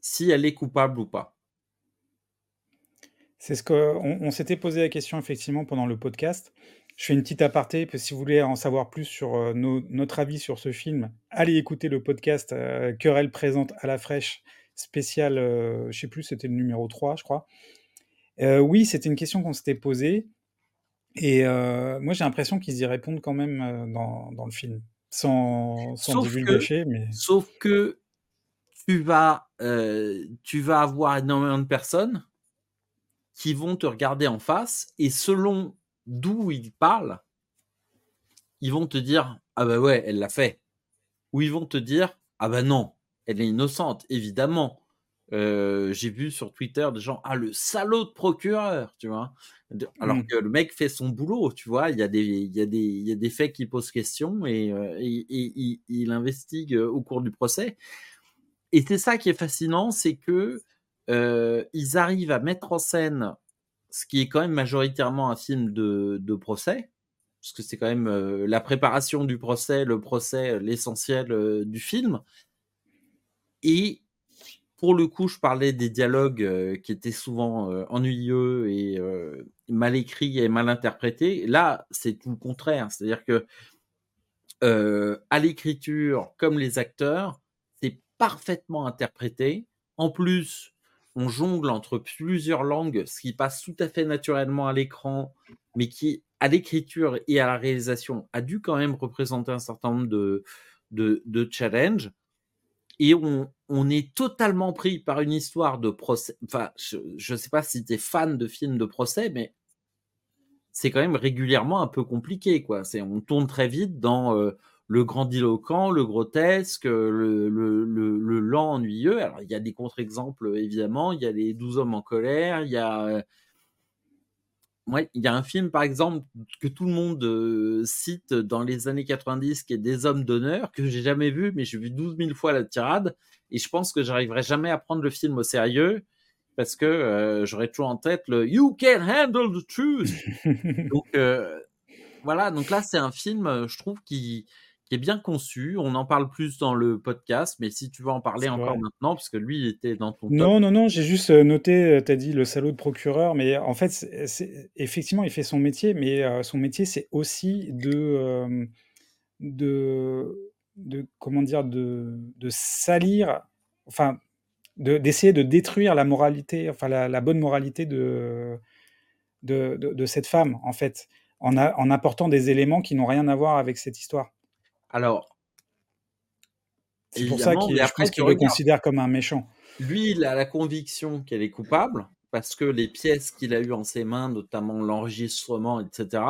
si elle est coupable ou pas. C'est ce qu'on on, s'était posé la question effectivement pendant le podcast. Je fais une petite aparté, parce que si vous voulez en savoir plus sur euh, notre avis sur ce film, allez écouter le podcast euh, Querelle présente à la fraîche, spécial, euh, je sais plus, c'était le numéro 3, je crois. oui, c'était une question qu'on s'était posée, et moi j'ai l'impression qu'ils y répondent quand même dans, le film, sans, sans divulgacher. Mais... Sauf que tu vas, tu vas avoir énormément de personnes qui vont te regarder en face, et selon d'où ils parlent, ils vont te dire Ah bah ouais, elle l'a fait. Ou ils vont te dire Ah bah non, elle est innocente, évidemment. Euh, j'ai vu sur Twitter des gens Ah, le salaud de procureur, tu vois. Alors mmh. que le mec fait son boulot, tu vois. Il y a des, il y a des, il y a des faits qui posent question et, euh, il investigue euh, au cours du procès. Et c'est ça qui est fascinant, c'est que ils arrivent à mettre en scène ce qui est quand même majoritairement un film de, procès, parce que c'est quand même euh, la préparation du procès, le procès, euh, l'essentiel euh, du film. Et pour le coup, je parlais des dialogues qui étaient souvent ennuyeux et mal écrits et mal interprétés. Là, c'est tout le contraire. C'est-à-dire que à l'écriture, comme les acteurs, parfaitement interprété. En plus, on jongle entre plusieurs langues, ce qui passe tout à fait naturellement à l'écran, mais qui, à l'écriture et à la réalisation, a dû quand même représenter un certain nombre de, challenges. Et on, est totalement pris par une histoire de procès. Enfin, je ne sais pas si tu es fan de films de procès, mais c'est quand même régulièrement un peu compliqué. Quoi. On tourne très vite dans euh, le grandiloquent, le grotesque, le, le, lent, ennuyeux. Alors, il y a des contre-exemples, évidemment. Il y a les douze hommes en colère. Il y a. Ouais, il y a un film, par exemple, que tout le monde euh, cite dans les années 90, qui est Des hommes d'honneur, que j'ai jamais vu, mais j'ai vu 12 000 fois la tirade. Et je pense que j'arriverai jamais à prendre le film au sérieux parce que euh, j'aurais toujours en tête le You can handle the truth. donc euh, voilà, donc là c'est un film, je trouve, qui, qui est bien conçu. On en parle plus dans le podcast, mais si tu veux en parler encore maintenant, parce que lui, il était dans ton. Non, non, non, j'ai juste euh, noté, euh, tu as dit le salaud de procureur, mais en fait, effectivement, il fait son métier, mais euh, son métier, c'est aussi de, de, de, comment dire, de, de salir, enfin, d'essayer de, détruire la moralité, enfin la, bonne moralité de de, de, cette femme, en fait, en, en apportant des éléments qui n'ont rien à voir avec cette histoire. Alors, c'est pour ça qu'il le considère comme un méchant. Lui, il a la conviction qu'elle est coupable, parce que les pièces qu'il a eues en ses mains, notamment l'enregistrement, etc.,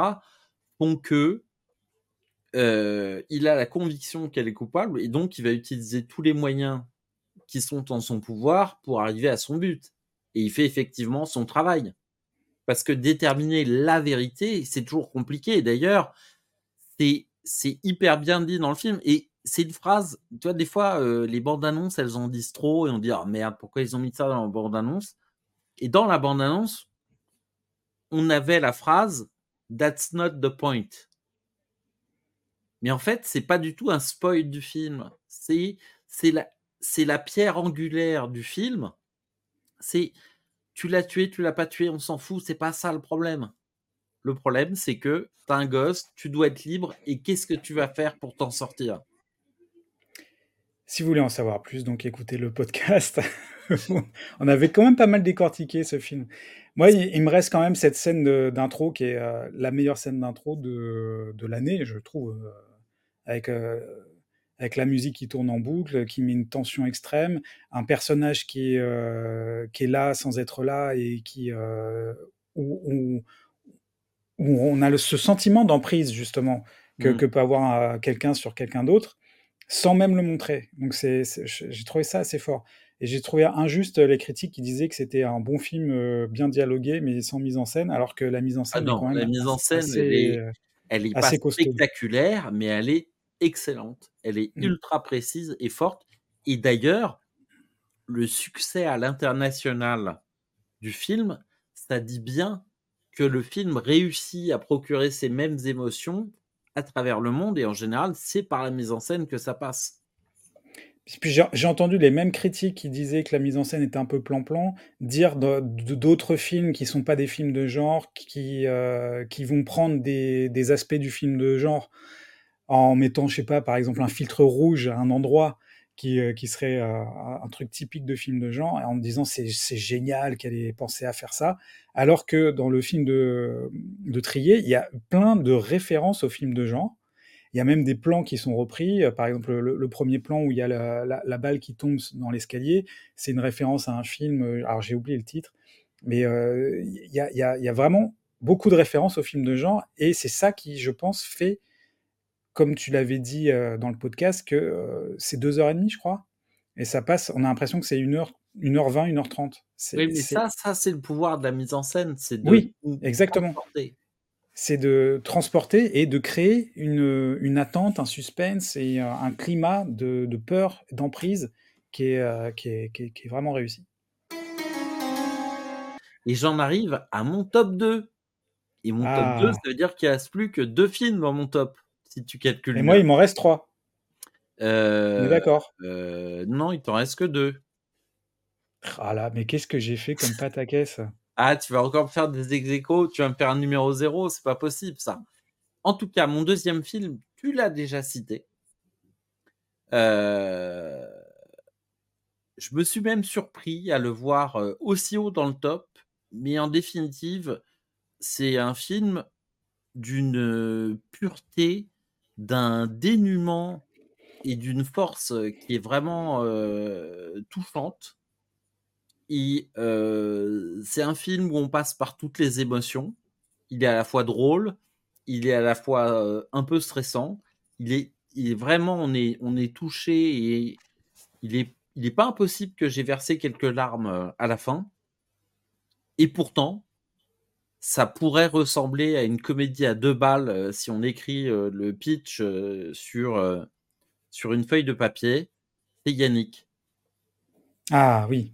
font que euh, il a la conviction qu'elle est coupable, et donc il va utiliser tous les moyens qui sont en son pouvoir pour arriver à son but. Et il fait effectivement son travail. Parce que déterminer la vérité, c'est toujours compliqué. D'ailleurs, c'est, c'est hyper bien dit dans le film. Et c'est une phrase, tu vois, des fois, euh, les bandes annonces, elles en disent trop et on dit, oh merde, pourquoi ils ont mis ça dans la bande annonce? Et dans la bande annonce, on avait la phrase That's not the point. Mais en fait, c'est pas du tout un spoil du film. C'est, la, la pierre angulaire du film. C'est tu l'as tué, tu l'as pas tué, on s'en fout, c'est pas ça le problème. Le problème, c'est que t'as un gosse, tu dois être libre, et qu'est-ce que tu vas faire pour t'en sortir? Si vous voulez en savoir plus, donc écoutez le podcast. on avait quand même pas mal décortiqué ce film. Moi, il, me reste quand même cette scène d'intro qui est euh, la meilleure scène d'intro de, de l'année, je trouve, euh, avec euh, avec la musique qui tourne en boucle, qui met une tension extrême, un personnage qui qui est là sans être là et qui où, on a ce sentiment d'emprise justement que, mmh. peut avoir euh, quelqu'un sur quelqu'un d'autre sans même le montrer. Donc c'est, j'ai trouvé ça assez fort. Et j'ai trouvé injuste les critiques qui disaient que c'était un bon film bien dialogué mais sans mise en scène, alors que la mise en scène ah non, la mise en scène elle est, elle est pas spectaculaire, mais elle est excellente, elle est mmh. ultra précise et forte. Et d'ailleurs, le succès à l'international du film, ça dit bien que le film réussit à procurer ces mêmes émotions à travers le monde et en général, c'est par la mise en scène que ça passe. Puis j'ai entendu les mêmes critiques qui disaient que la mise en scène était un peu plan-plan, dire d'autres films qui sont pas des films de genre, qui, euh, qui vont prendre des, des, aspects du film de genre en mettant, je sais pas, par exemple, un filtre rouge à un endroit qui, euh, qui serait euh, un truc typique de film de genre, en me disant c'est génial qu'elle ait pensé à faire ça, alors que dans le film de, de Trier, il y a plein de références au film de genre. Il y a même des plans qui sont repris. Par exemple, le, premier plan où il y a la, balle qui tombe dans l'escalier, c'est une référence à un film. Euh, alors j'ai oublié le titre, mais il, y a, y il y a vraiment beaucoup de références au film de genre, et c'est ça qui, je pense, fait comme tu l'avais dit euh, dans le podcast, que euh, c'est deux heures et demie, je crois. Et ça passe, on a l'impression que c'est 1 heure, 1h20, 1h30. Oui, mais ça, ça c'est le pouvoir de la mise en scène. C'est oui, exactement. C'est de transporter et de créer une, une, attente, un suspense et un climat de, de peur, d'emprise qui est, euh, qui, est, qui, est, vraiment réussi. Et j'en arrive à mon top 2. Et mon top 2, ah. ça veut dire qu'il ne reste plus que deux films dans mon top si tu calcules. Et moi, il m'en reste trois. Euh, d'accord. Euh, non, il t'en reste que deux. Ah là, mais qu'est-ce que j'ai fait comme pâte à caisse? Ah, tu vas encore me faire des ex tu vas me faire un numéro zéro, c'est pas possible ça. En tout cas, mon deuxième film, tu l'as déjà cité. Euh, je me suis même surpris à le voir aussi haut dans le top, mais en définitive, c'est un film d'une pureté d'un dénuement et d'une force qui est vraiment touchante. C'est un film où on passe par toutes les émotions. Il est à la fois drôle, il est à la fois un peu stressant. Il est, vraiment, on est, on est touché et il est, il est pas impossible que j'ai versé quelques larmes à la fin. Et pourtant, ça pourrait ressembler à une comédie à deux balles euh, si on écrit euh, le pitch euh, sur, sur une feuille de papier. C'est Yannick. Ah oui.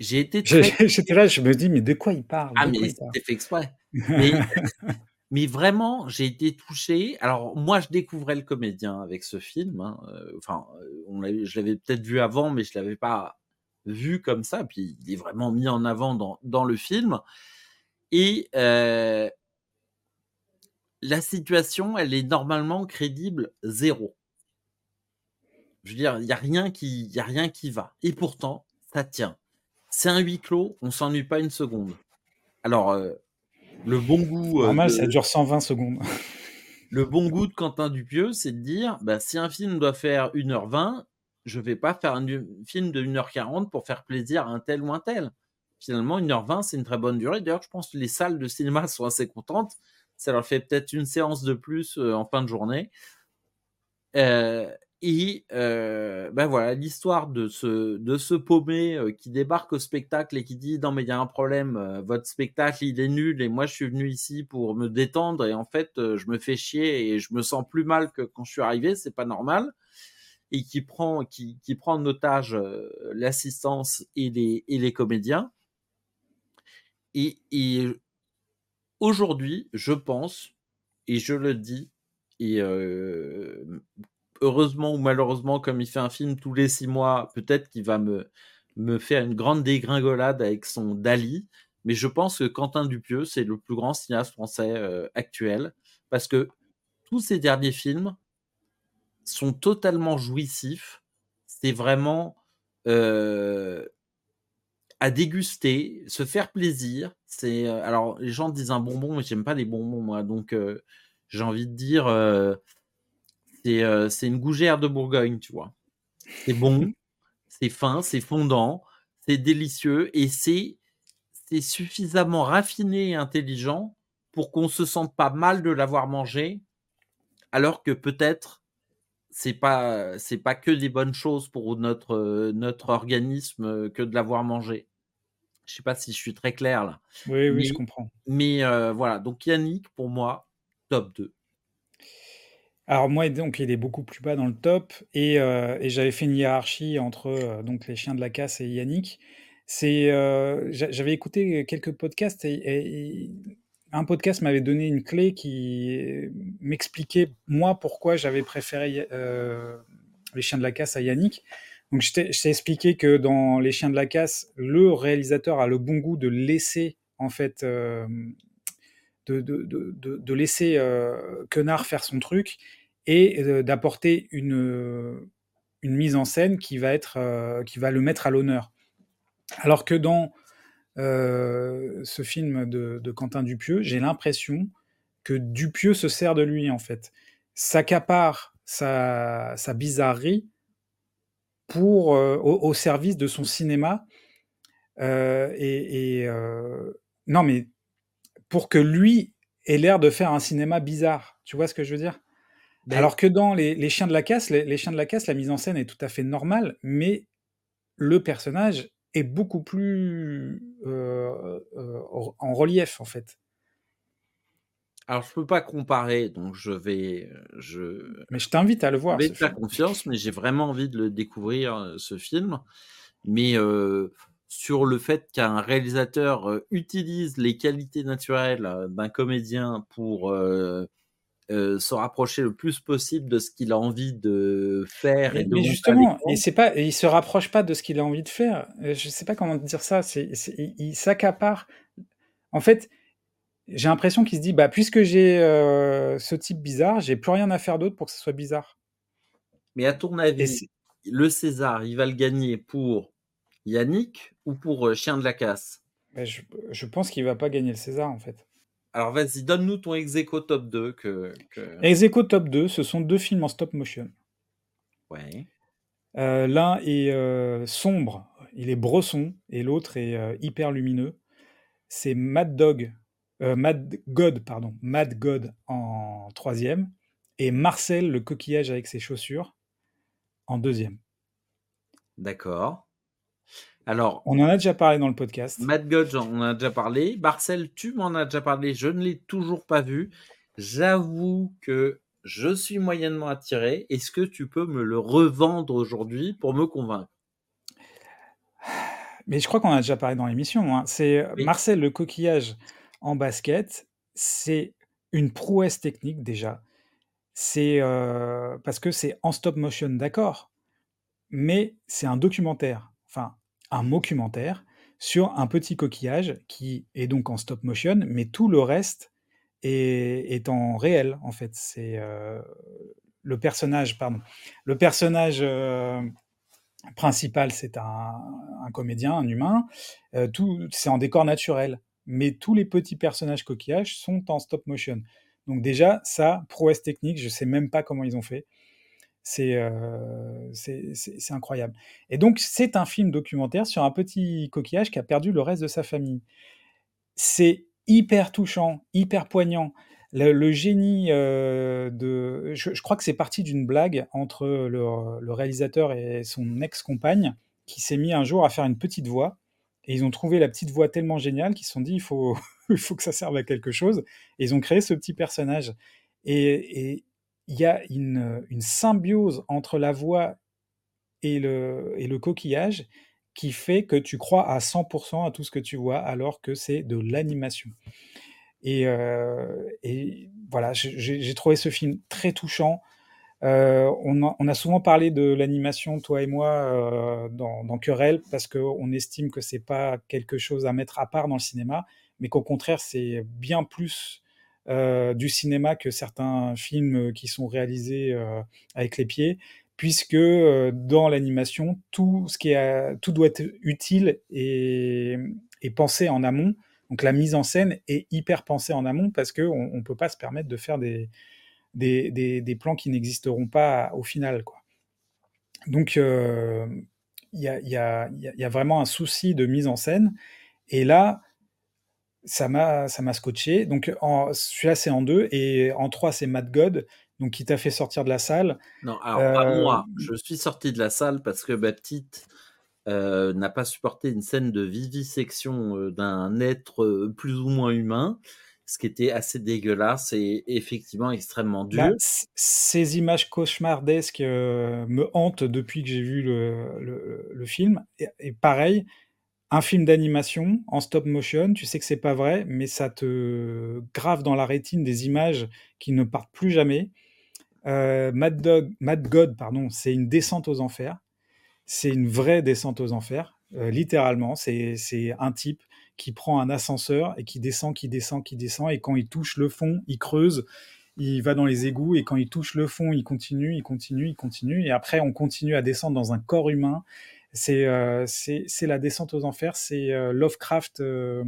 J'ai été J'étais là, je me dis, mais de quoi il parle? Ah, mais c'était fait exprès. mais, vraiment, j'ai été touché. Alors, moi, je découvrais le comédien avec ce film. Hein, enfin, on je l'avais peut-être vu avant, mais je l'avais pas vu comme ça. Puis, il est vraiment mis en avant dans, dans le film. Et la situation, elle est normalement crédible zéro. Je veux dire, il n'y a, rien qui, y a rien qui va. Et pourtant, ça tient. C'est un huis clos, on s'ennuie pas une seconde. Alors, euh, le bon goût. Euh, Normal, ça dure 120 secondes. le bon goût de Quentin Dupieux, c'est de dire bah, si un film doit faire 1h20, je vais pas faire un film de 1h40 pour faire plaisir à un tel ou un tel. Finalement, 1h20, c'est une très bonne durée. D'ailleurs, je pense que les salles de cinéma sont assez contentes. Ça leur fait peut-être une séance de plus euh, en fin de journée. Euh, et euh, ben voilà, l'histoire de ce, de ce paumé euh, qui débarque au spectacle et qui dit non mais il y a un problème, euh, votre spectacle il est nul et moi je suis venu ici pour me détendre et en fait je me fais chier et je me sens plus mal que quand je suis arrivé, c'est pas normal. Et qui prend, qui, qui prend en otage l'assistance et les, et les comédiens. Et, aujourd'hui, je pense, et je le dis, et heureusement ou malheureusement, comme il fait un film tous les six mois, peut-être qu'il va me, me faire une grande dégringolade avec son Dali. Mais je pense que Quentin Dupieux, c'est le plus grand cinéaste français euh, actuel. Parce que tous ses derniers films sont totalement jouissifs. C'est vraiment euh, à déguster, se faire plaisir. C'est euh, alors les gens disent un bonbon, mais j'aime pas les bonbons moi, donc j'ai envie de dire euh, c'est une gougère de Bourgogne, tu vois. C'est bon, c'est fin, c'est fondant, c'est délicieux et c'est suffisamment raffiné et intelligent pour qu'on se sente pas mal de l'avoir mangé, alors que peut-être c'est pas c'est pas que des bonnes choses pour notre notre organisme que de l'avoir mangé. Je sais pas si je suis très clair là. Oui, oui, je comprends. Mais euh, voilà, donc Yannick, pour moi, top 2. Alors moi, donc il est beaucoup plus bas dans le top et euh, j'avais fait une hiérarchie entre, euh, donc les chiens de la casse et Yannick. C'est, euh, j'avais écouté quelques podcasts et un podcast m'avait donné une clé qui m'expliquait, moi, pourquoi j'avais préféré, Les chiens de la casse à Yannick. Donc je t'ai expliqué que dans Les chiens de la casse, le réalisateur a le bon goût de laisser en fait, de, de, laisser euh, Quenard faire son truc et euh, d'apporter une, une mise en scène qui va, être, euh, qui va le mettre à l'honneur. Alors que dans ce film de, Quentin Dupieux, j'ai l'impression que Dupieux se sert de lui, en fait. S'accapare sa, sa bizarrerie pour, au, service de son cinéma. et, et non, mais pour que lui ait l'air de faire un cinéma bizarre. Tu vois ce que je veux dire? Ben Alors que dans les, Chiens de la casse, les, Chiens de la casse, la mise en scène est tout à fait normale, mais le personnage est beaucoup plus euh, euh, en relief en fait. Alors je peux pas comparer, donc je vais, je. Mais je t'invite à le voir. Confiance, mais j'ai vraiment envie de le découvrir euh, ce film. Mais sur le fait qu'un réalisateur utilise les qualités naturelles d'un comédien pour euh, se rapprocher le plus possible de ce qu'il a envie de faire. Mais, et de justement, et c'est pas, il se rapproche pas de ce qu'il a envie de faire. Je sais pas comment dire ça. C'est, il s'accapare. En fait, j'ai l'impression qu'il se dit, bah puisque j'ai ce type bizarre, j'ai plus rien à faire d'autre pour que ce soit bizarre. Mais à ton avis, le César, il va le gagner pour Yannick ou pour euh, Chien de la Casse? Bah, je, pense qu'il va pas gagner le César en fait. Alors vas-y, donne-nous ton Execo top 2. Que, Execo top 2, ce sont deux films en stop motion. Ouais. Euh, l'un est euh, sombre, il est bresson, et l'autre est hyper lumineux. C'est Mad Dog, Mad God, pardon, Mad God en troisième, et Marcel le coquillage avec ses chaussures en deuxième. D'accord. Alors, on en a déjà parlé dans le podcast. Matt Godge, on en a déjà parlé. Marcel, tu m'en as déjà parlé. Je ne l'ai toujours pas vu. J'avoue que je suis moyennement attiré. Est-ce que tu peux me le revendre aujourd'hui pour me convaincre? Mais je crois qu'on a déjà parlé dans l'émission. Hein. C'est Marcel le coquillage en basket. C'est une prouesse technique déjà. C'est euh, parce que c'est en stop motion, d'accord, mais c'est un documentaire. Un documentaire sur un petit coquillage qui est donc en stop motion, mais tout le reste est, en réel, en fait. C'est euh, le personnage, pardon, le personnage euh, principal, c'est un, comédien, un humain. tout, c'est en décor naturel. Mais tous les petits personnages coquillages sont en stop motion. Donc déjà, ça, prouesse technique, je sais même pas comment ils ont fait. Euh, c'est incroyable. Et donc, c'est un film documentaire sur un petit coquillage qui a perdu le reste de sa famille. C'est hyper touchant, hyper poignant. Le, génie euh, de... Je, crois que c'est parti d'une blague entre le, réalisateur et son ex-compagne qui s'est mis un jour à faire une petite voix. Et ils ont trouvé la petite voix tellement géniale qu'ils se sont dit, il faut, il faut que ça serve à quelque chose. Et ils ont créé ce petit personnage. Et, il y a une, symbiose entre la voix et le, coquillage qui fait que tu crois à 100% à tout ce que tu vois alors que c'est de l'animation. Et, euh, voilà, j'ai trouvé ce film très touchant. Euh, on, a, souvent parlé de l'animation, toi et moi, euh, dans, dans, Querelle, parce qu'on estime que c'est pas quelque chose à mettre à part dans le cinéma, mais qu'au contraire, c'est bien plus du cinéma que certains films qui sont réalisés euh, avec les pieds, puisque euh, dans l'animation, tout ce qui est, tout doit être utile et, pensé en amont. Donc la mise en scène est hyper pensée en amont parce qu'on ne peut pas se permettre de faire des, des, plans qui n'existeront pas au final. Quoi. Donc il y, a, y, a, vraiment un souci de mise en scène. Et là, ça m'a ça m'a scotché. Donc celui-là c'est en deux et en trois c'est Mad God. Donc qui t'a fait sortir de la salle Non, alors pas euh, moi. Je suis sorti de la salle parce que ma petite euh, n'a pas supporté une scène de vivisection euh, d'un être plus ou moins humain, ce qui était assez dégueulasse et effectivement extrêmement dur. Bah, ces images cauchemardesques me hantent depuis que j'ai vu le, le, film. et, pareil, un film d'animation en stop motion, tu sais que c'est pas vrai, mais ça te grave dans la rétine des images qui ne partent plus jamais. Euh, Mad, Dog, Mad God, pardon, c'est une descente aux enfers. C'est une vraie descente aux enfers, euh, littéralement. C'est un type qui prend un ascenseur et qui descend, qui descend, qui descend, et quand il touche le fond, il creuse, il va dans les égouts, et quand il touche le fond, il continue, il continue, il continue, et après on continue à descendre dans un corps humain, euh, c'est la descente aux enfers, c'est euh, Lovecraft euh,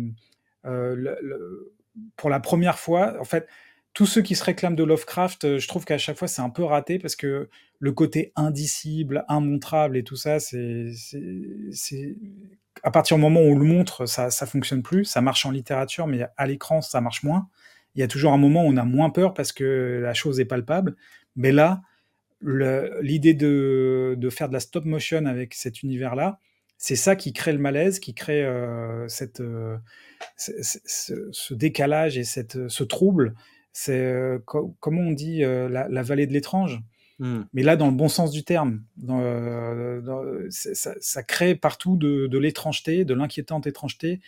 pour la première fois. En fait, tous ceux qui se réclament de Lovecraft, je trouve qu'à chaque fois c'est un peu raté parce que le côté indicible, immontrable et tout ça, c'est à partir du moment où on le montre, ça ça fonctionne plus. Ça marche en littérature, mais à l'écran ça marche moins. Il y a toujours un moment où on a moins peur parce que la chose est palpable. Mais là, l'idée de, de, faire de la stop motion avec cet univers-là, c'est ça qui crée le malaise, qui crée euh, cette, euh, ce, décalage et cette, ce trouble. C'est, euh, comment on dit, la, vallée de l'étrange. Hmm. Mais là, dans le bon sens du terme, dans, ça, ça, crée partout de, de l'étrangeté, de l'inquiétante étrangeté.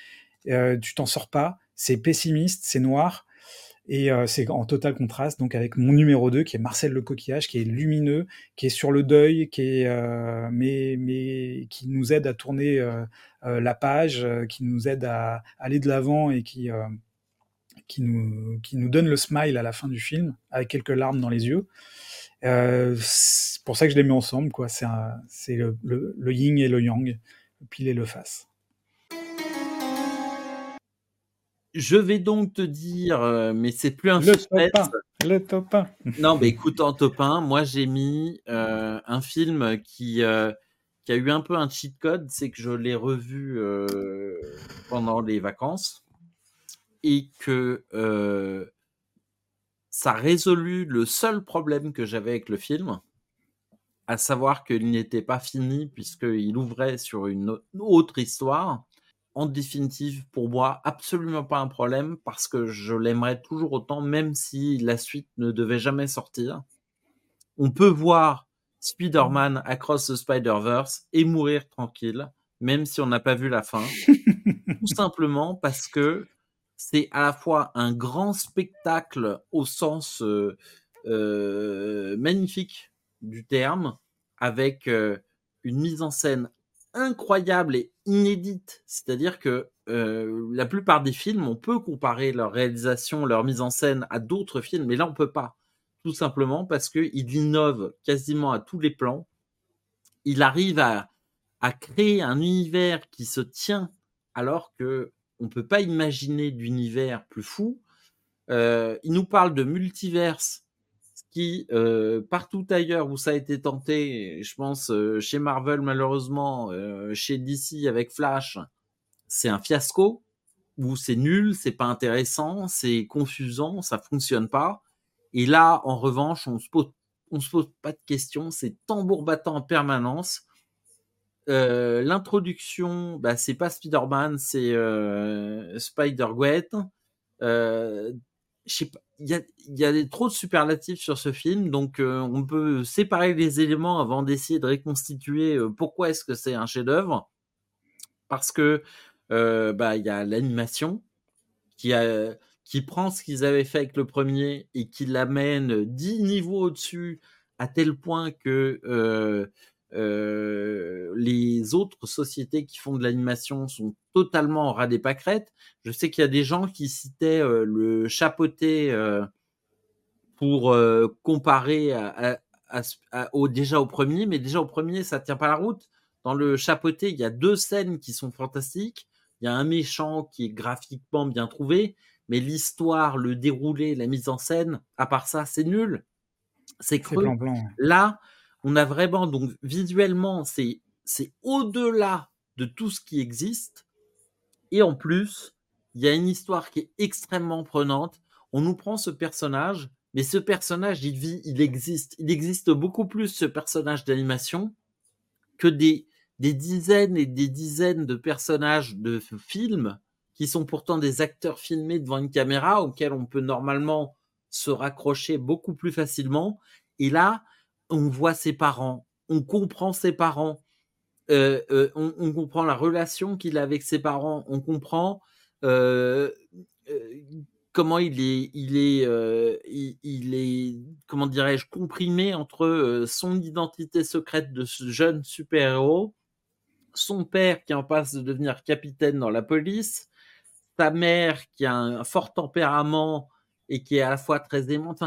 tu t'en sors pas. C'est pessimiste, c'est noir. Et euh, c'est en total contraste donc avec mon numéro 2 qui est Marcel Le Coquillage, qui est lumineux, qui est sur le deuil, qui est, euh, mais, mais qui nous aide à tourner euh, la page, qui nous aide à aller de l'avant et qui, qui, nous, qui nous donne le smile à la fin du film, avec quelques larmes dans les yeux. c'est pour ça que je les mets ensemble. quoi. C'est le, le, le yin et le yang, le pile et le face. Je vais donc te dire, euh, mais c'est plus un le top Le top 1. non, mais écoute, en top 1, moi j'ai mis euh, un film qui, euh, qui a eu un peu un cheat code, c'est que je l'ai revu pendant les vacances et que ça a résolu le seul problème que j'avais avec le film, à savoir qu'il n'était pas fini puisqu'il ouvrait sur une autre histoire en définitive, pour moi, absolument pas un problème parce que je l'aimerais toujours autant, même si la suite ne devait jamais sortir. On peut voir Spider-Man Across the Spider-Verse et mourir tranquille, même si on n'a pas vu la fin. Tout simplement parce que c'est à la fois un grand spectacle au sens euh, euh, magnifique du terme, avec euh, une mise en scène incroyable et inédite. C'est-à-dire que euh, la plupart des films, on peut comparer leur réalisation, leur mise en scène à d'autres films, mais là on peut pas. Tout simplement parce qu'il innove quasiment à tous les plans. Il arrive à, à créer un univers qui se tient alors que on peut pas imaginer d'univers plus fou. Euh, il nous parle de multiverse qui, euh, partout ailleurs où ça a été tenté, je pense euh, chez Marvel malheureusement, euh, chez DC avec Flash, c'est un fiasco, où c'est nul, c'est pas intéressant, c'est confusant, ça fonctionne pas. Et là, en revanche, on se pose, on se pose pas de questions, c'est tambour battant en permanence. Euh, L'introduction, bah, c'est pas Spider-Man, c'est euh, Spider-Gwen. Euh, je sais pas, y a, y a trop de superlatifs sur ce film, donc euh, on peut séparer les éléments avant d'essayer de reconstituer euh, pourquoi est-ce que c'est un chef-d'œuvre. Parce que euh, bah il y a l'animation qui qui prend ce qu'ils avaient fait avec le premier et qui l'amène dix niveaux au-dessus à tel point que euh, les autres sociétés qui font de l'animation sont totalement en ras des pâquerettes. Je sais qu'il y a des gens qui citaient euh, le chapeauté euh, pour comparer à, à, à, au, déjà au premier, mais déjà au premier, ça tient pas la route. Dans le chapeauté, il y a deux scènes qui sont fantastiques. Il y a un méchant qui est graphiquement bien trouvé, mais l'histoire, le déroulé, la mise en scène, à part ça, c'est nul. C'est creux. Blanc, blanc. Là, on a vraiment donc visuellement c'est au-delà de tout ce qui existe. Et en plus il y a une histoire qui est extrêmement prenante. On nous prend ce personnage mais ce personnage il vit il existe. Il existe beaucoup plus ce personnage d'animation que des des dizaines et des dizaines de personnages de films qui sont pourtant des acteurs filmés devant une caméra auxquels on peut normalement se raccrocher beaucoup plus facilement. Et là on voit ses parents, on comprend ses parents, euh, euh, on, comprend la relation qu'il a avec ses parents, on comprend euh, comment il est, il est, comment dirais-je, comprimé entre son identité secrète de ce jeune super-héros, son père qui en passe de devenir capitaine dans la police, sa mère qui a un fort tempérament et qui est à la fois très aimante.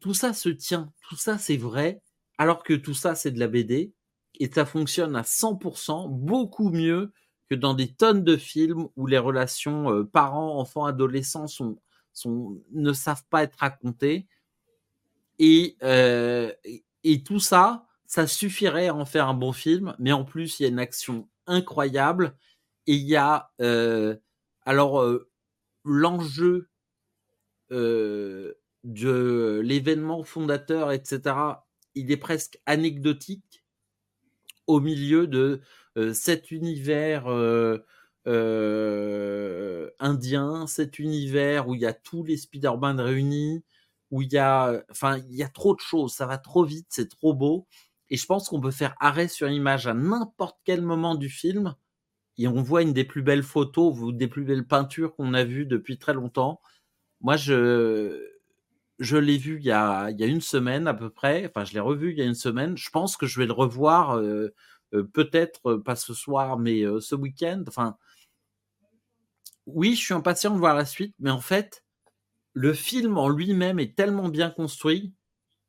Tout ça se tient, tout ça c'est vrai, alors que tout ça c'est de la BD et ça fonctionne à 100%, beaucoup mieux que dans des tonnes de films où les relations euh, parents, enfants, adolescents sont, sont, ne savent pas être racontées. Et, euh, et, tout ça, ça suffirait à en faire un bon film, mais en plus il y a une action incroyable et il y a euh, alors euh, l'enjeu euh, de l'événement fondateur, etc., il est presque anecdotique au milieu de euh, cet univers euh, euh, indien, cet univers où il y a tous les Spider-Man réunis, où il y a, enfin, il y a trop de choses, ça va trop vite, c'est trop beau. Et je pense qu'on peut faire arrêt sur image à n'importe quel moment du film et on voit une des plus belles photos des plus belles peintures qu'on a vues depuis très longtemps. Moi, je, je l'ai vu il y, a, il y a une semaine à peu près. Enfin, je l'ai revu il y a une semaine. Je pense que je vais le revoir euh, euh, peut-être pas ce soir, mais euh, ce week-end. Enfin, oui, je suis impatient de voir la suite, mais en fait, le film en lui-même est tellement bien construit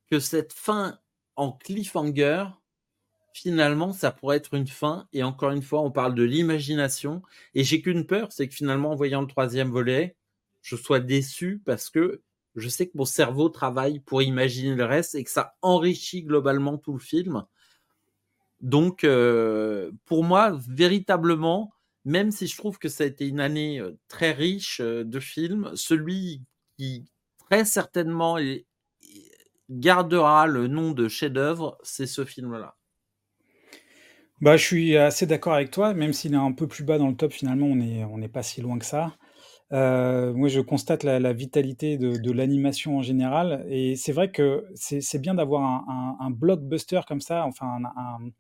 que cette fin en cliffhanger, finalement, ça pourrait être une fin. Et encore une fois, on parle de l'imagination. Et j'ai qu'une peur, c'est que finalement, en voyant le troisième volet, je sois déçu parce que je sais que mon cerveau travaille pour imaginer le reste et que ça enrichit globalement tout le film. Donc, euh, pour moi, véritablement, même si je trouve que ça a été une année euh, très riche euh, de films, celui qui très certainement gardera le nom de chef-d'œuvre, c'est ce film-là. Bah, je suis assez d'accord avec toi, même s'il est un peu plus bas dans le top, finalement, on n'est pas si loin que ça. Euh, moi, je constate la, la vitalité de, de l'animation en général, et c'est vrai que c'est bien d'avoir un, un, un, blockbuster comme ça, enfin un,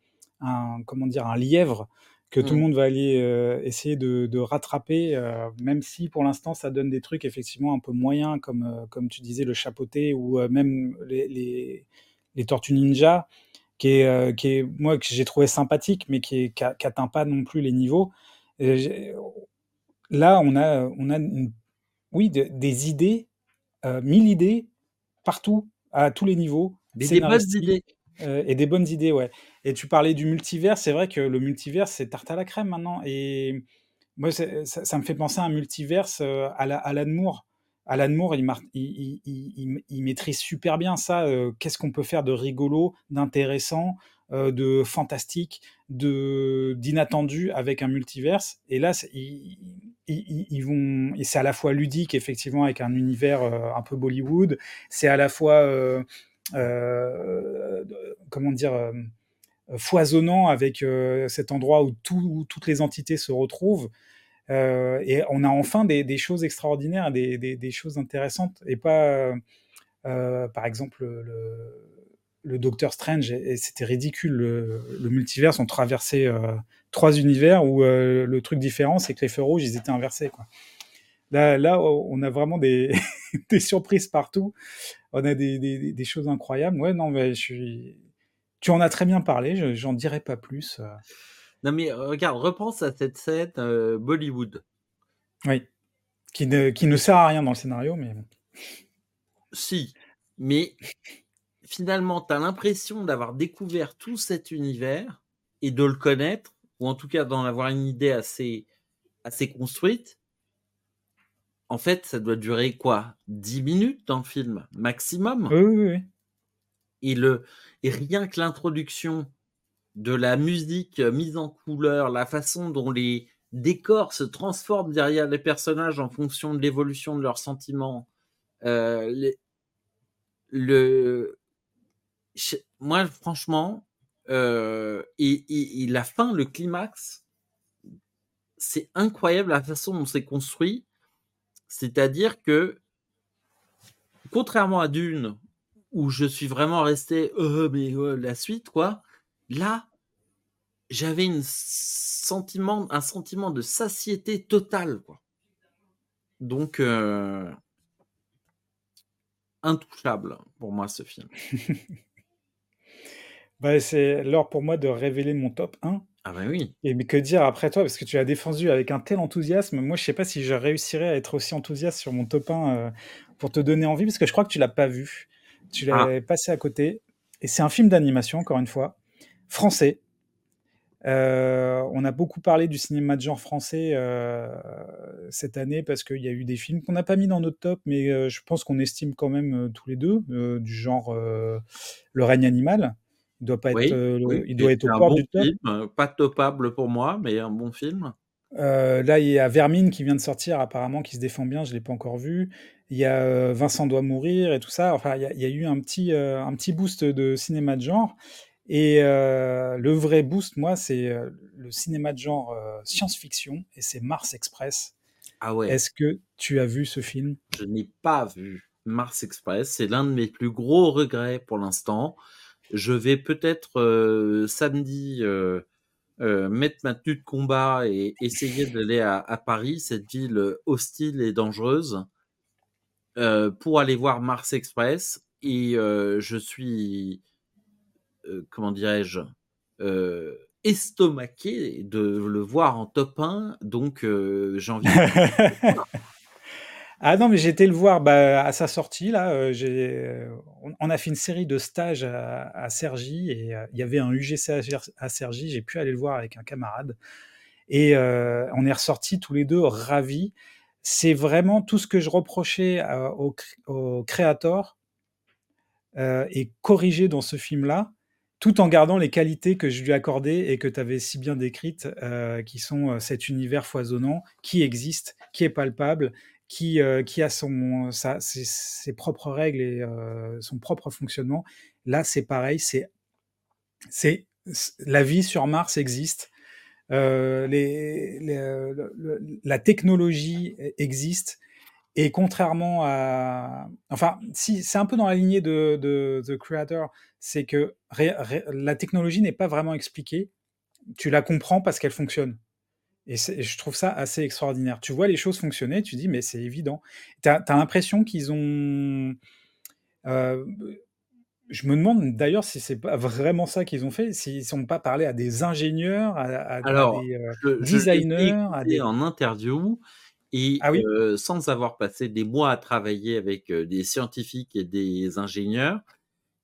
un, comment dire, un lièvre que mmh. tout le mmh. monde va aller euh, essayer de, de rattraper, euh, même si pour l'instant ça donne des trucs effectivement un peu moyens, comme comme tu disais le chapeauté ou même les, les, les tortues ninja, qui est qui est moi que j'ai trouvé sympathique, mais qui, qui, atteint pas non plus les niveaux. Et là, on a, on a une, oui, de, des idées, euh, mille idées, partout, à tous les niveaux. Des, des bonnes idées. Euh, et des bonnes idées, ouais. Et tu parlais du multivers, c'est vrai que le multivers, c'est tarte à la crème maintenant. Et moi, ça, ça, me fait penser à un multivers euh, à, la, à Alan Moore. Alan Moore, il, il, il, il maîtrise super bien ça. Euh, qu'est-ce qu'on peut faire de rigolo, d'intéressant, de fantastique, de d'inattendu avec un multiverse. Et là, ils, vont, c'est à la fois ludique, effectivement, avec un univers un peu Bollywood. C'est à la fois euh, comment dire, euh, foisonnant avec euh, cet endroit où, toutes les entités se retrouvent. et on a enfin des, choses extraordinaires, des, choses intéressantes, et pas, par exemple, le, le Docteur Strange, et, c'était ridicule. Le, le, multivers, on traversait trois univers où le truc différent, c'est que les feux rouges, ils étaient inversés. Quoi. Là, là, on a vraiment des, des surprises partout on a des, choses incroyables. Ouais, non, mais je suis... tu en as très bien parlé, j'en dirai pas plus. Euh. Non, mais euh, regarde, repense à cette scène euh, Bollywood. Oui, qui ne, qui ne sert à rien dans le scénario, mais. Si, mais finalement, tu as l'impression d'avoir découvert tout cet univers et de le connaître, ou en tout cas d'en avoir une idée assez, assez construite en fait, ça doit durer quoi? 10 minutes dans le film, maximum? Oui, oui, oui. Et, le, et rien que l'introduction de la musique mise en couleur, la façon dont les décors se transforment derrière les personnages en fonction de l'évolution de leurs sentiments. Euh, le, moi, franchement, et, la fin, le climax, c'est incroyable la façon dont c'est construit c'est-à-dire que, contrairement à Dune, où je suis vraiment resté, euh, mais la suite, quoi, là, j'avais un sentiment, un sentiment de satiété totale, quoi. Donc, euh, intouchable pour moi, ce film. bah, c'est l'heure pour moi de révéler mon top 1. Ah bah oui. Et mais que dire après toi? Parce que tu l'as défendu avec un tel enthousiasme. Moi, je sais pas si je réussirais à être aussi enthousiaste sur mon top 1 euh, pour te donner envie, parce que je crois que tu l'as pas vu. Tu l'as ah. passé à côté. Et c'est un film d'animation, encore une fois, français. Euh, on a beaucoup parlé du cinéma de genre français euh, cette année parce qu'il y a eu des films qu'on n'a pas mis dans notre top, mais je pense qu'on estime quand même tous les deux, du genre Le règne animal. Il doit pas être, euh, il doit être au port du top. Euh, pas topable pour moi, mais un bon film. Euh, là, il y a Vermine qui vient de sortir, apparemment, qui se défend bien. Je l'ai pas encore vu. Il y a Vincent doit mourir et tout ça. Enfin, il y a, eu un petit, un petit boost de cinéma de genre. Et le vrai boost, moi, c'est le cinéma de genre science-fiction et c'est Mars Express. Ah ouais. Est-ce que tu as vu ce film? Je n'ai pas vu Mars Express. C'est l'un de mes plus gros regrets pour l'instant. Je vais peut-être euh, samedi euh, euh, mettre ma tenue de combat et essayer d'aller à, Paris, cette ville hostile et dangereuse, pour aller voir Mars Express. Et je suis, comment dirais-je, estomaqué de le voir en top 1, donc j'ai envie de... Ah non, mais j'ai été le voir bah, à sa sortie. Là, euh, euh, on, a fait une série de stages à, Cergy et euh, il y avait un UGC à, Cergy. J'ai pu aller le voir avec un camarade et on est ressortis tous les deux ravis. C'est vraiment tout ce que je reprochais au, au, créateur et corrigé dans ce film-là, tout en gardant les qualités que je lui accordais et que tu avais si bien décrites, qui sont cet univers foisonnant qui existe, qui est palpable qui, euh, qui a son, ses, propres règles et euh, son propre fonctionnement. Là, c'est pareil, c'est, c'est, la vie sur Mars existe. Euh, la technologie existe. Et contrairement à, enfin, si c'est un peu dans la lignée de The Creator, c'est que la technologie n'est pas vraiment expliquée. Tu la comprends parce qu'elle fonctionne. Et, je trouve ça assez extraordinaire. Tu vois les choses fonctionner, tu dis, mais c'est évident. Tu as, l'impression qu'ils ont. Euh, je me demande d'ailleurs si c'est pas vraiment ça qu'ils ont fait, s'ils n'ont pas parlé à des ingénieurs, à, des euh, designers. à des... en interview, et ah euh, sans avoir passé des mois à travailler avec des scientifiques et des ingénieurs,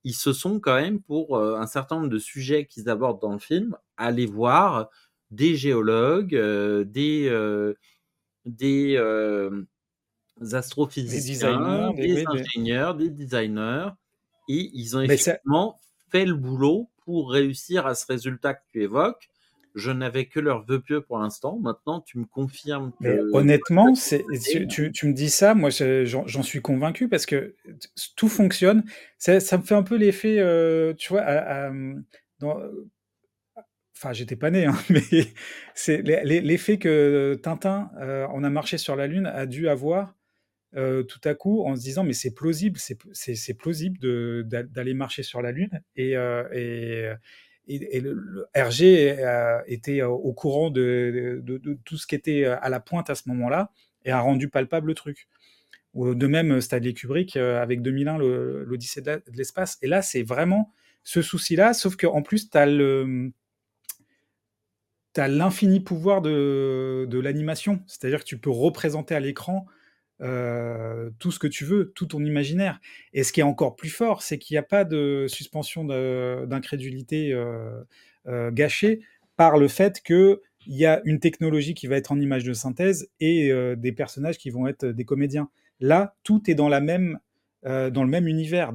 ils se sont quand même, pour un certain nombre de sujets qu'ils abordent dans le film, allés voir des géologues, des, des astrophysiciens, des, ingénieurs, des designers, et ils ont effectivement fait le boulot pour réussir à ce résultat que tu évoques. Je n'avais que leur vœu pieux pour l'instant. Maintenant, tu me confirmes que. honnêtement, c'est, tu, tu, me dis ça, moi j'en, suis convaincu parce que tout fonctionne. Ça, ça me fait un peu l'effet, euh, tu vois, dans, enfin j'étais pas né, hein, mais c'est l'effet que Tintin, euh, on a marché sur la Lune, a dû avoir euh, tout à coup en se disant mais c'est plausible, c'est plausible d'aller marcher sur la Lune et, euh, et, et, RG était au courant de, de, tout ce qui était à la pointe à ce moment-là et a rendu palpable le truc. De même, Stanley Kubrick avec 2001, l'Odyssée de l'espace. Et là, c'est vraiment ce souci-là, sauf qu'en plus, tu as le tu as l'infini pouvoir de, l'animation. C'est-à-dire que tu peux représenter à l'écran euh, tout ce que tu veux, tout ton imaginaire. Et ce qui est encore plus fort, c'est qu'il n'y a pas de suspension d'incrédulité euh, euh, gâchée par le fait qu'il y a une technologie qui va être en image de synthèse et des personnages qui vont être des comédiens. Là, tout est dans, le même univers,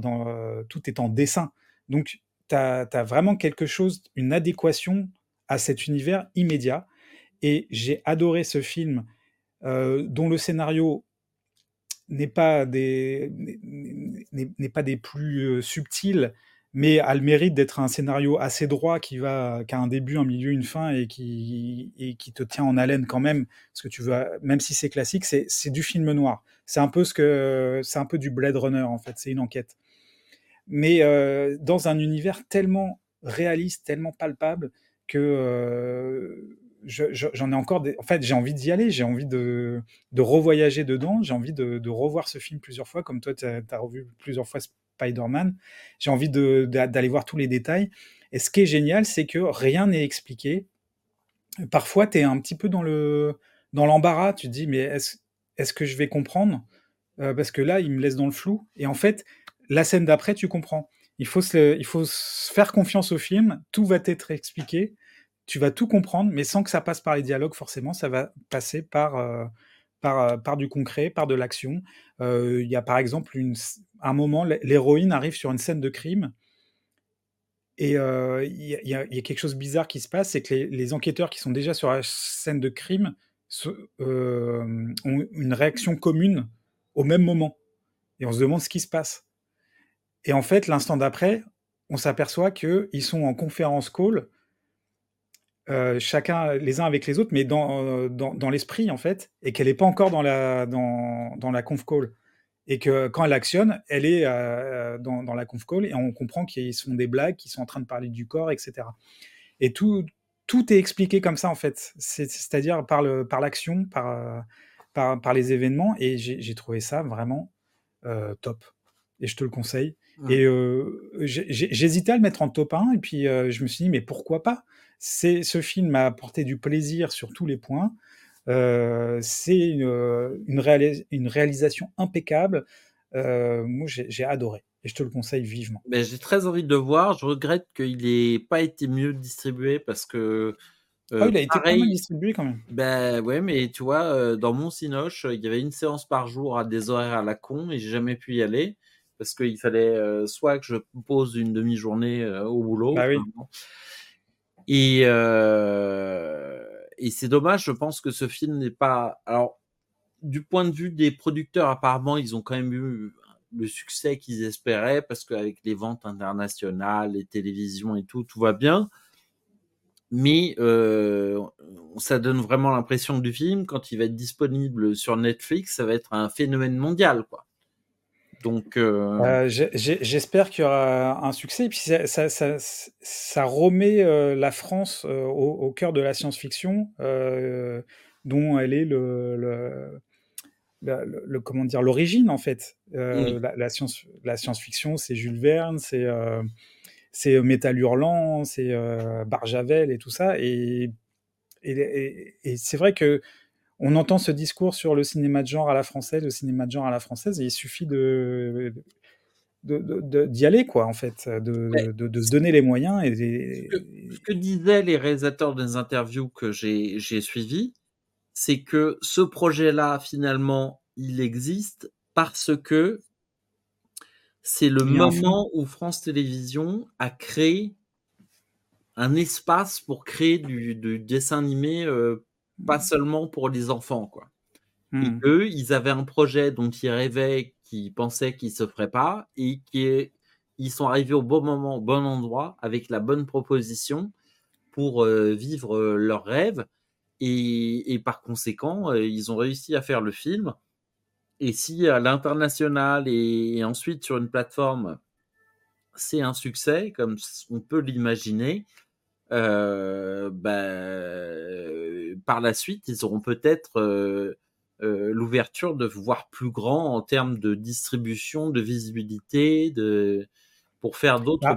tout est en dessin. Donc, tu as, vraiment quelque chose, une adéquation à cet univers immédiat. Et j'ai adoré ce film euh, dont le scénario n'est pas des n'est pas des plus euh, subtils, mais a le mérite d'être un scénario assez droit qui va qui a un début, un milieu, une fin et qui et qui te tient en haleine quand même parce que tu veux même si c'est classique, c'est c'est du film noir. C'est un peu ce que c'est un peu du Blade Runner en fait, c'est une enquête. Mais euh, dans un univers tellement réaliste, tellement palpable que euh, j'en ai encore des... En fait, j'ai envie d'y aller, j'ai envie de, de revoyager dedans, j'ai envie de, revoir ce film plusieurs fois, comme toi, tu as, revu plusieurs fois Spider-Man. J'ai envie d'aller voir tous les détails. Et ce qui est génial, c'est que rien n'est expliqué. Parfois, tu es un petit peu dans le dans l'embarras. Tu te dis, mais est-ce est que je vais comprendre? Euh, Parce que là, il me laisse dans le flou. Et en fait, la scène d'après, tu comprends. Il faut, faire confiance au film, tout va être expliqué, tu vas tout comprendre, mais sans que ça passe par les dialogues, forcément, ça va passer par, euh, euh, du concret, par de l'action. Euh, il y a par exemple un moment, l'héroïne arrive sur une scène de crime, et il y, a quelque chose de bizarre qui se passe, c'est que les, enquêteurs qui sont déjà sur la scène de crime ont une réaction commune au même moment. Et on se demande ce qui se passe. Et en fait, l'instant d'après, on s'aperçoit qu'ils sont en conférence call, euh, chacun les uns avec les autres, mais dans, euh, dans, l'esprit, en fait, et qu'elle n'est pas encore dans la, dans, dans, la conf call. Et que quand elle actionne, elle est euh, dans, dans, la conf call, et on comprend qu'ils sont des blagues, qu'ils sont en train de parler du corps, etc. Et tout, tout est expliqué comme ça, en fait. C'est-à-dire par l'action, par, par, par, par, les événements, et j'ai trouvé ça vraiment top. Et je te le conseille. Et j'hésitais à le mettre en top 1, et puis je me suis dit, mais pourquoi pas? C'est Ce film m'a apporté du plaisir sur tous les points. c'est une, une, réalisation impeccable. moi, j'ai adoré. Et je te le conseille vivement. Ben, j'ai très envie de le voir. Je regrette qu'il n'ait pas été mieux distribué parce que. Euh, il a été pas mal distribué quand même. Ben ouais, mais tu vois, dans mon Cinoche, il y avait une séance par jour à des horaires à la con et j'ai jamais pu y aller parce qu'il fallait euh, soit que je pose une demi-journée euh, au boulot. Oui. Et, euh, et c'est dommage, je pense que ce film n'est pas. Alors, du point de vue des producteurs, apparemment, ils ont quand même eu le succès qu'ils espéraient parce qu'avec les ventes internationales, les télévisions et tout, tout va bien. Mais ça donne vraiment l'impression du film, quand il va être disponible sur Netflix, ça va être un phénomène mondial, quoi. Donc, euh, euh, j'espère qu'il y aura un succès. Et puis ça, ça, ça, remet euh, la France au, cœur de la science-fiction, dont elle est le, le, comment dire l'origine en fait. La, la, science, la science-fiction, c'est Jules Verne, c'est c'est Métal Hurlant, c'est Barjavel et tout ça. Et, et, et c'est vrai que on entend ce discours sur le cinéma de genre à la française, le cinéma de genre à la française, et il suffit de, d'y aller, quoi, en fait, de, de, se donner les moyens. Et, Ce, que, disaient les réalisateurs des interviews que j'ai suivies, c'est que ce projet-là, finalement, il existe parce que c'est le moment où France Télévisions a créé un espace pour créer du, dessin animé, euh, pas mmh. seulement pour les enfants, quoi. Et mmh. eux, ils avaient un projet dont ils rêvaient, qu'ils pensaient qu'il se ferait pas, et qui ils sont arrivés au bon moment, au bon endroit, avec la bonne proposition pour euh, vivre euh, leurs rêves. Et, par conséquent, ils ont réussi à faire le film. Et si à l'international et, ensuite sur une plateforme, c'est un succès, comme on peut l'imaginer, euh, bah, par la suite, ils auront peut-être euh, euh, l'ouverture de voir plus grand en termes de distribution, de visibilité, de pour faire d'autres. Bah,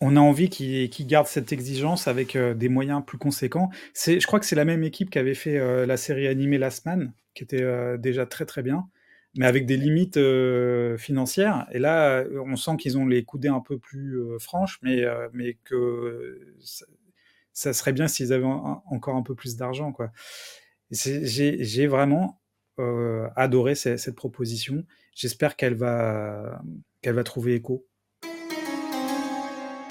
on, a envie qu'ils gardent cette exigence avec des moyens plus conséquents. Je crois que c'est la même équipe qui avait fait la série animée Last Man, qui était déjà très très bien mais avec des limites euh, financières. Et là, on sent qu'ils ont les coudées un peu plus euh, franches, mais, euh, mais que ça, serait bien s'ils avaient encore un peu plus d'argent. quoi. J'ai vraiment adoré cette, proposition. J'espère qu'elle va, qu'elle va trouver écho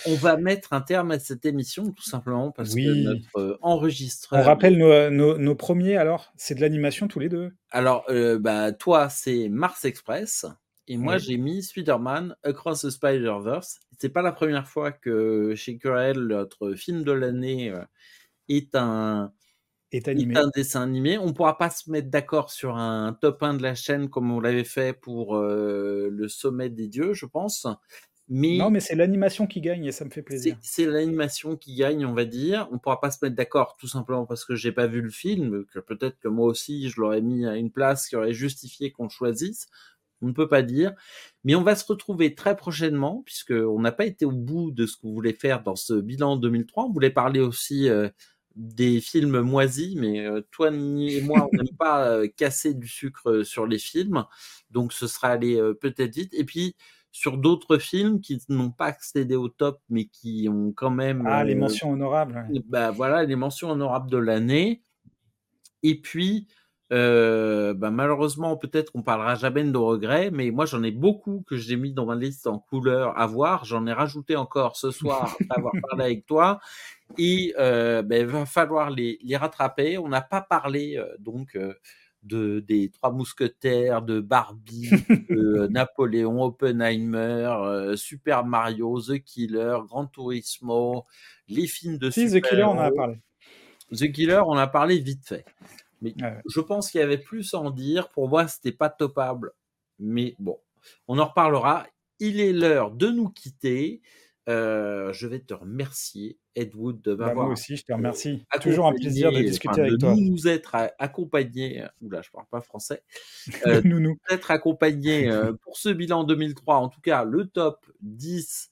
on va mettre un terme à cette émission tout simplement parce que notre euh, enregistreur. On rappelle nos, premiers alors C'est de l'animation tous les deux. Alors, euh, bah, toi, c'est Mars Express. Et moi, j'ai mis Spider-Man Across the Spider-Verse. C'est pas la première fois que chez Curel, notre film de l'année euh, est un, est, animé. un dessin animé. On pourra pas se mettre d'accord sur un top 1 de la chaîne comme on l'avait fait pour le sommet des dieux, je pense non, mais c'est l'animation qui gagne et ça me fait plaisir. C'est l'animation qui gagne, on va dire. On pourra pas se mettre d'accord tout simplement parce que j'ai pas vu le film, que peut-être que moi aussi je l'aurais mis à une place qui aurait justifié qu'on choisisse. On ne peut pas dire. Mais on va se retrouver très prochainement puisque on n'a pas été au bout de ce qu'on voulait faire dans ce bilan 2003. On voulait parler aussi euh, des films moisis, mais euh, toi et moi, on n'aime pas euh, casser du sucre sur les films. Donc ce sera aller peut-être vite. Et puis, sur d'autres films qui n'ont pas accédé au top, mais qui ont quand même. Ah, les euh, mentions honorables. Bah, voilà, les mentions honorables de l'année. Et puis, euh, bah, malheureusement, peut-être qu'on parlera jamais de nos regrets, mais moi j'en ai beaucoup que j'ai mis dans ma liste en couleur à voir. J'en ai rajouté encore ce soir après avoir parlé avec toi. Et euh, bah, il va falloir les, les rattraper. On n'a pas parlé donc de des Trois Mousquetaires, de Barbie, de Napoléon, Oppenheimer, euh, Super Mario, The Killer, Gran Turismo, les films de si, The Killer, on en a parlé. The Killer, on a parlé vite fait. Mais je pense qu'il y avait plus à en dire. Pour moi, c'était pas topable. Mais bon, on en reparlera. Il est l'heure de nous quitter. Euh, je vais te remercier, Ed Wood, de bah, m'avoir. moi aussi, je te remercie. Toujours un plaisir de discuter avec toi. De nous être accompagnés. Oula, je parle pas français. Euh, nous, nous. Être accompagnés euh, pour ce bilan 2003. En tout cas, le top 10.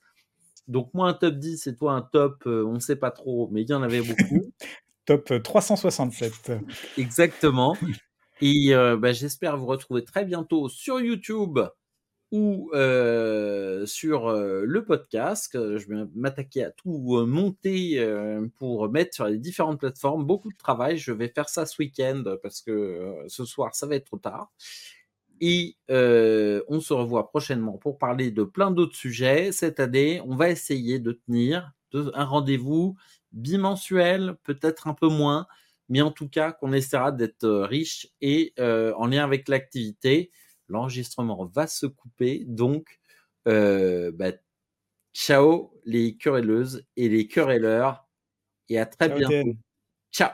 Donc, moi, un top 10 et toi, un top, on ne sait pas trop, mais il y en avait beaucoup. top 367. Exactement. Et bah, j'espère vous retrouver très bientôt sur YouTube ou euh, sur euh, le podcast. Je vais m'attaquer à tout euh, monter pour mettre sur les différentes plateformes. Beaucoup de travail. Je vais faire ça ce week-end parce que ce soir, ça va être trop tard. Et on se revoit prochainement pour parler de plein d'autres sujets. Cette année, on va essayer de tenir un rendez-vous bimensuel, peut-être un peu moins, mais en tout cas qu'on essaiera d'être riche et en lien avec l'activité l'enregistrement va se couper. Donc, euh, bah, ciao les querelleuses et les querelleurs et à très bientôt. Ciao.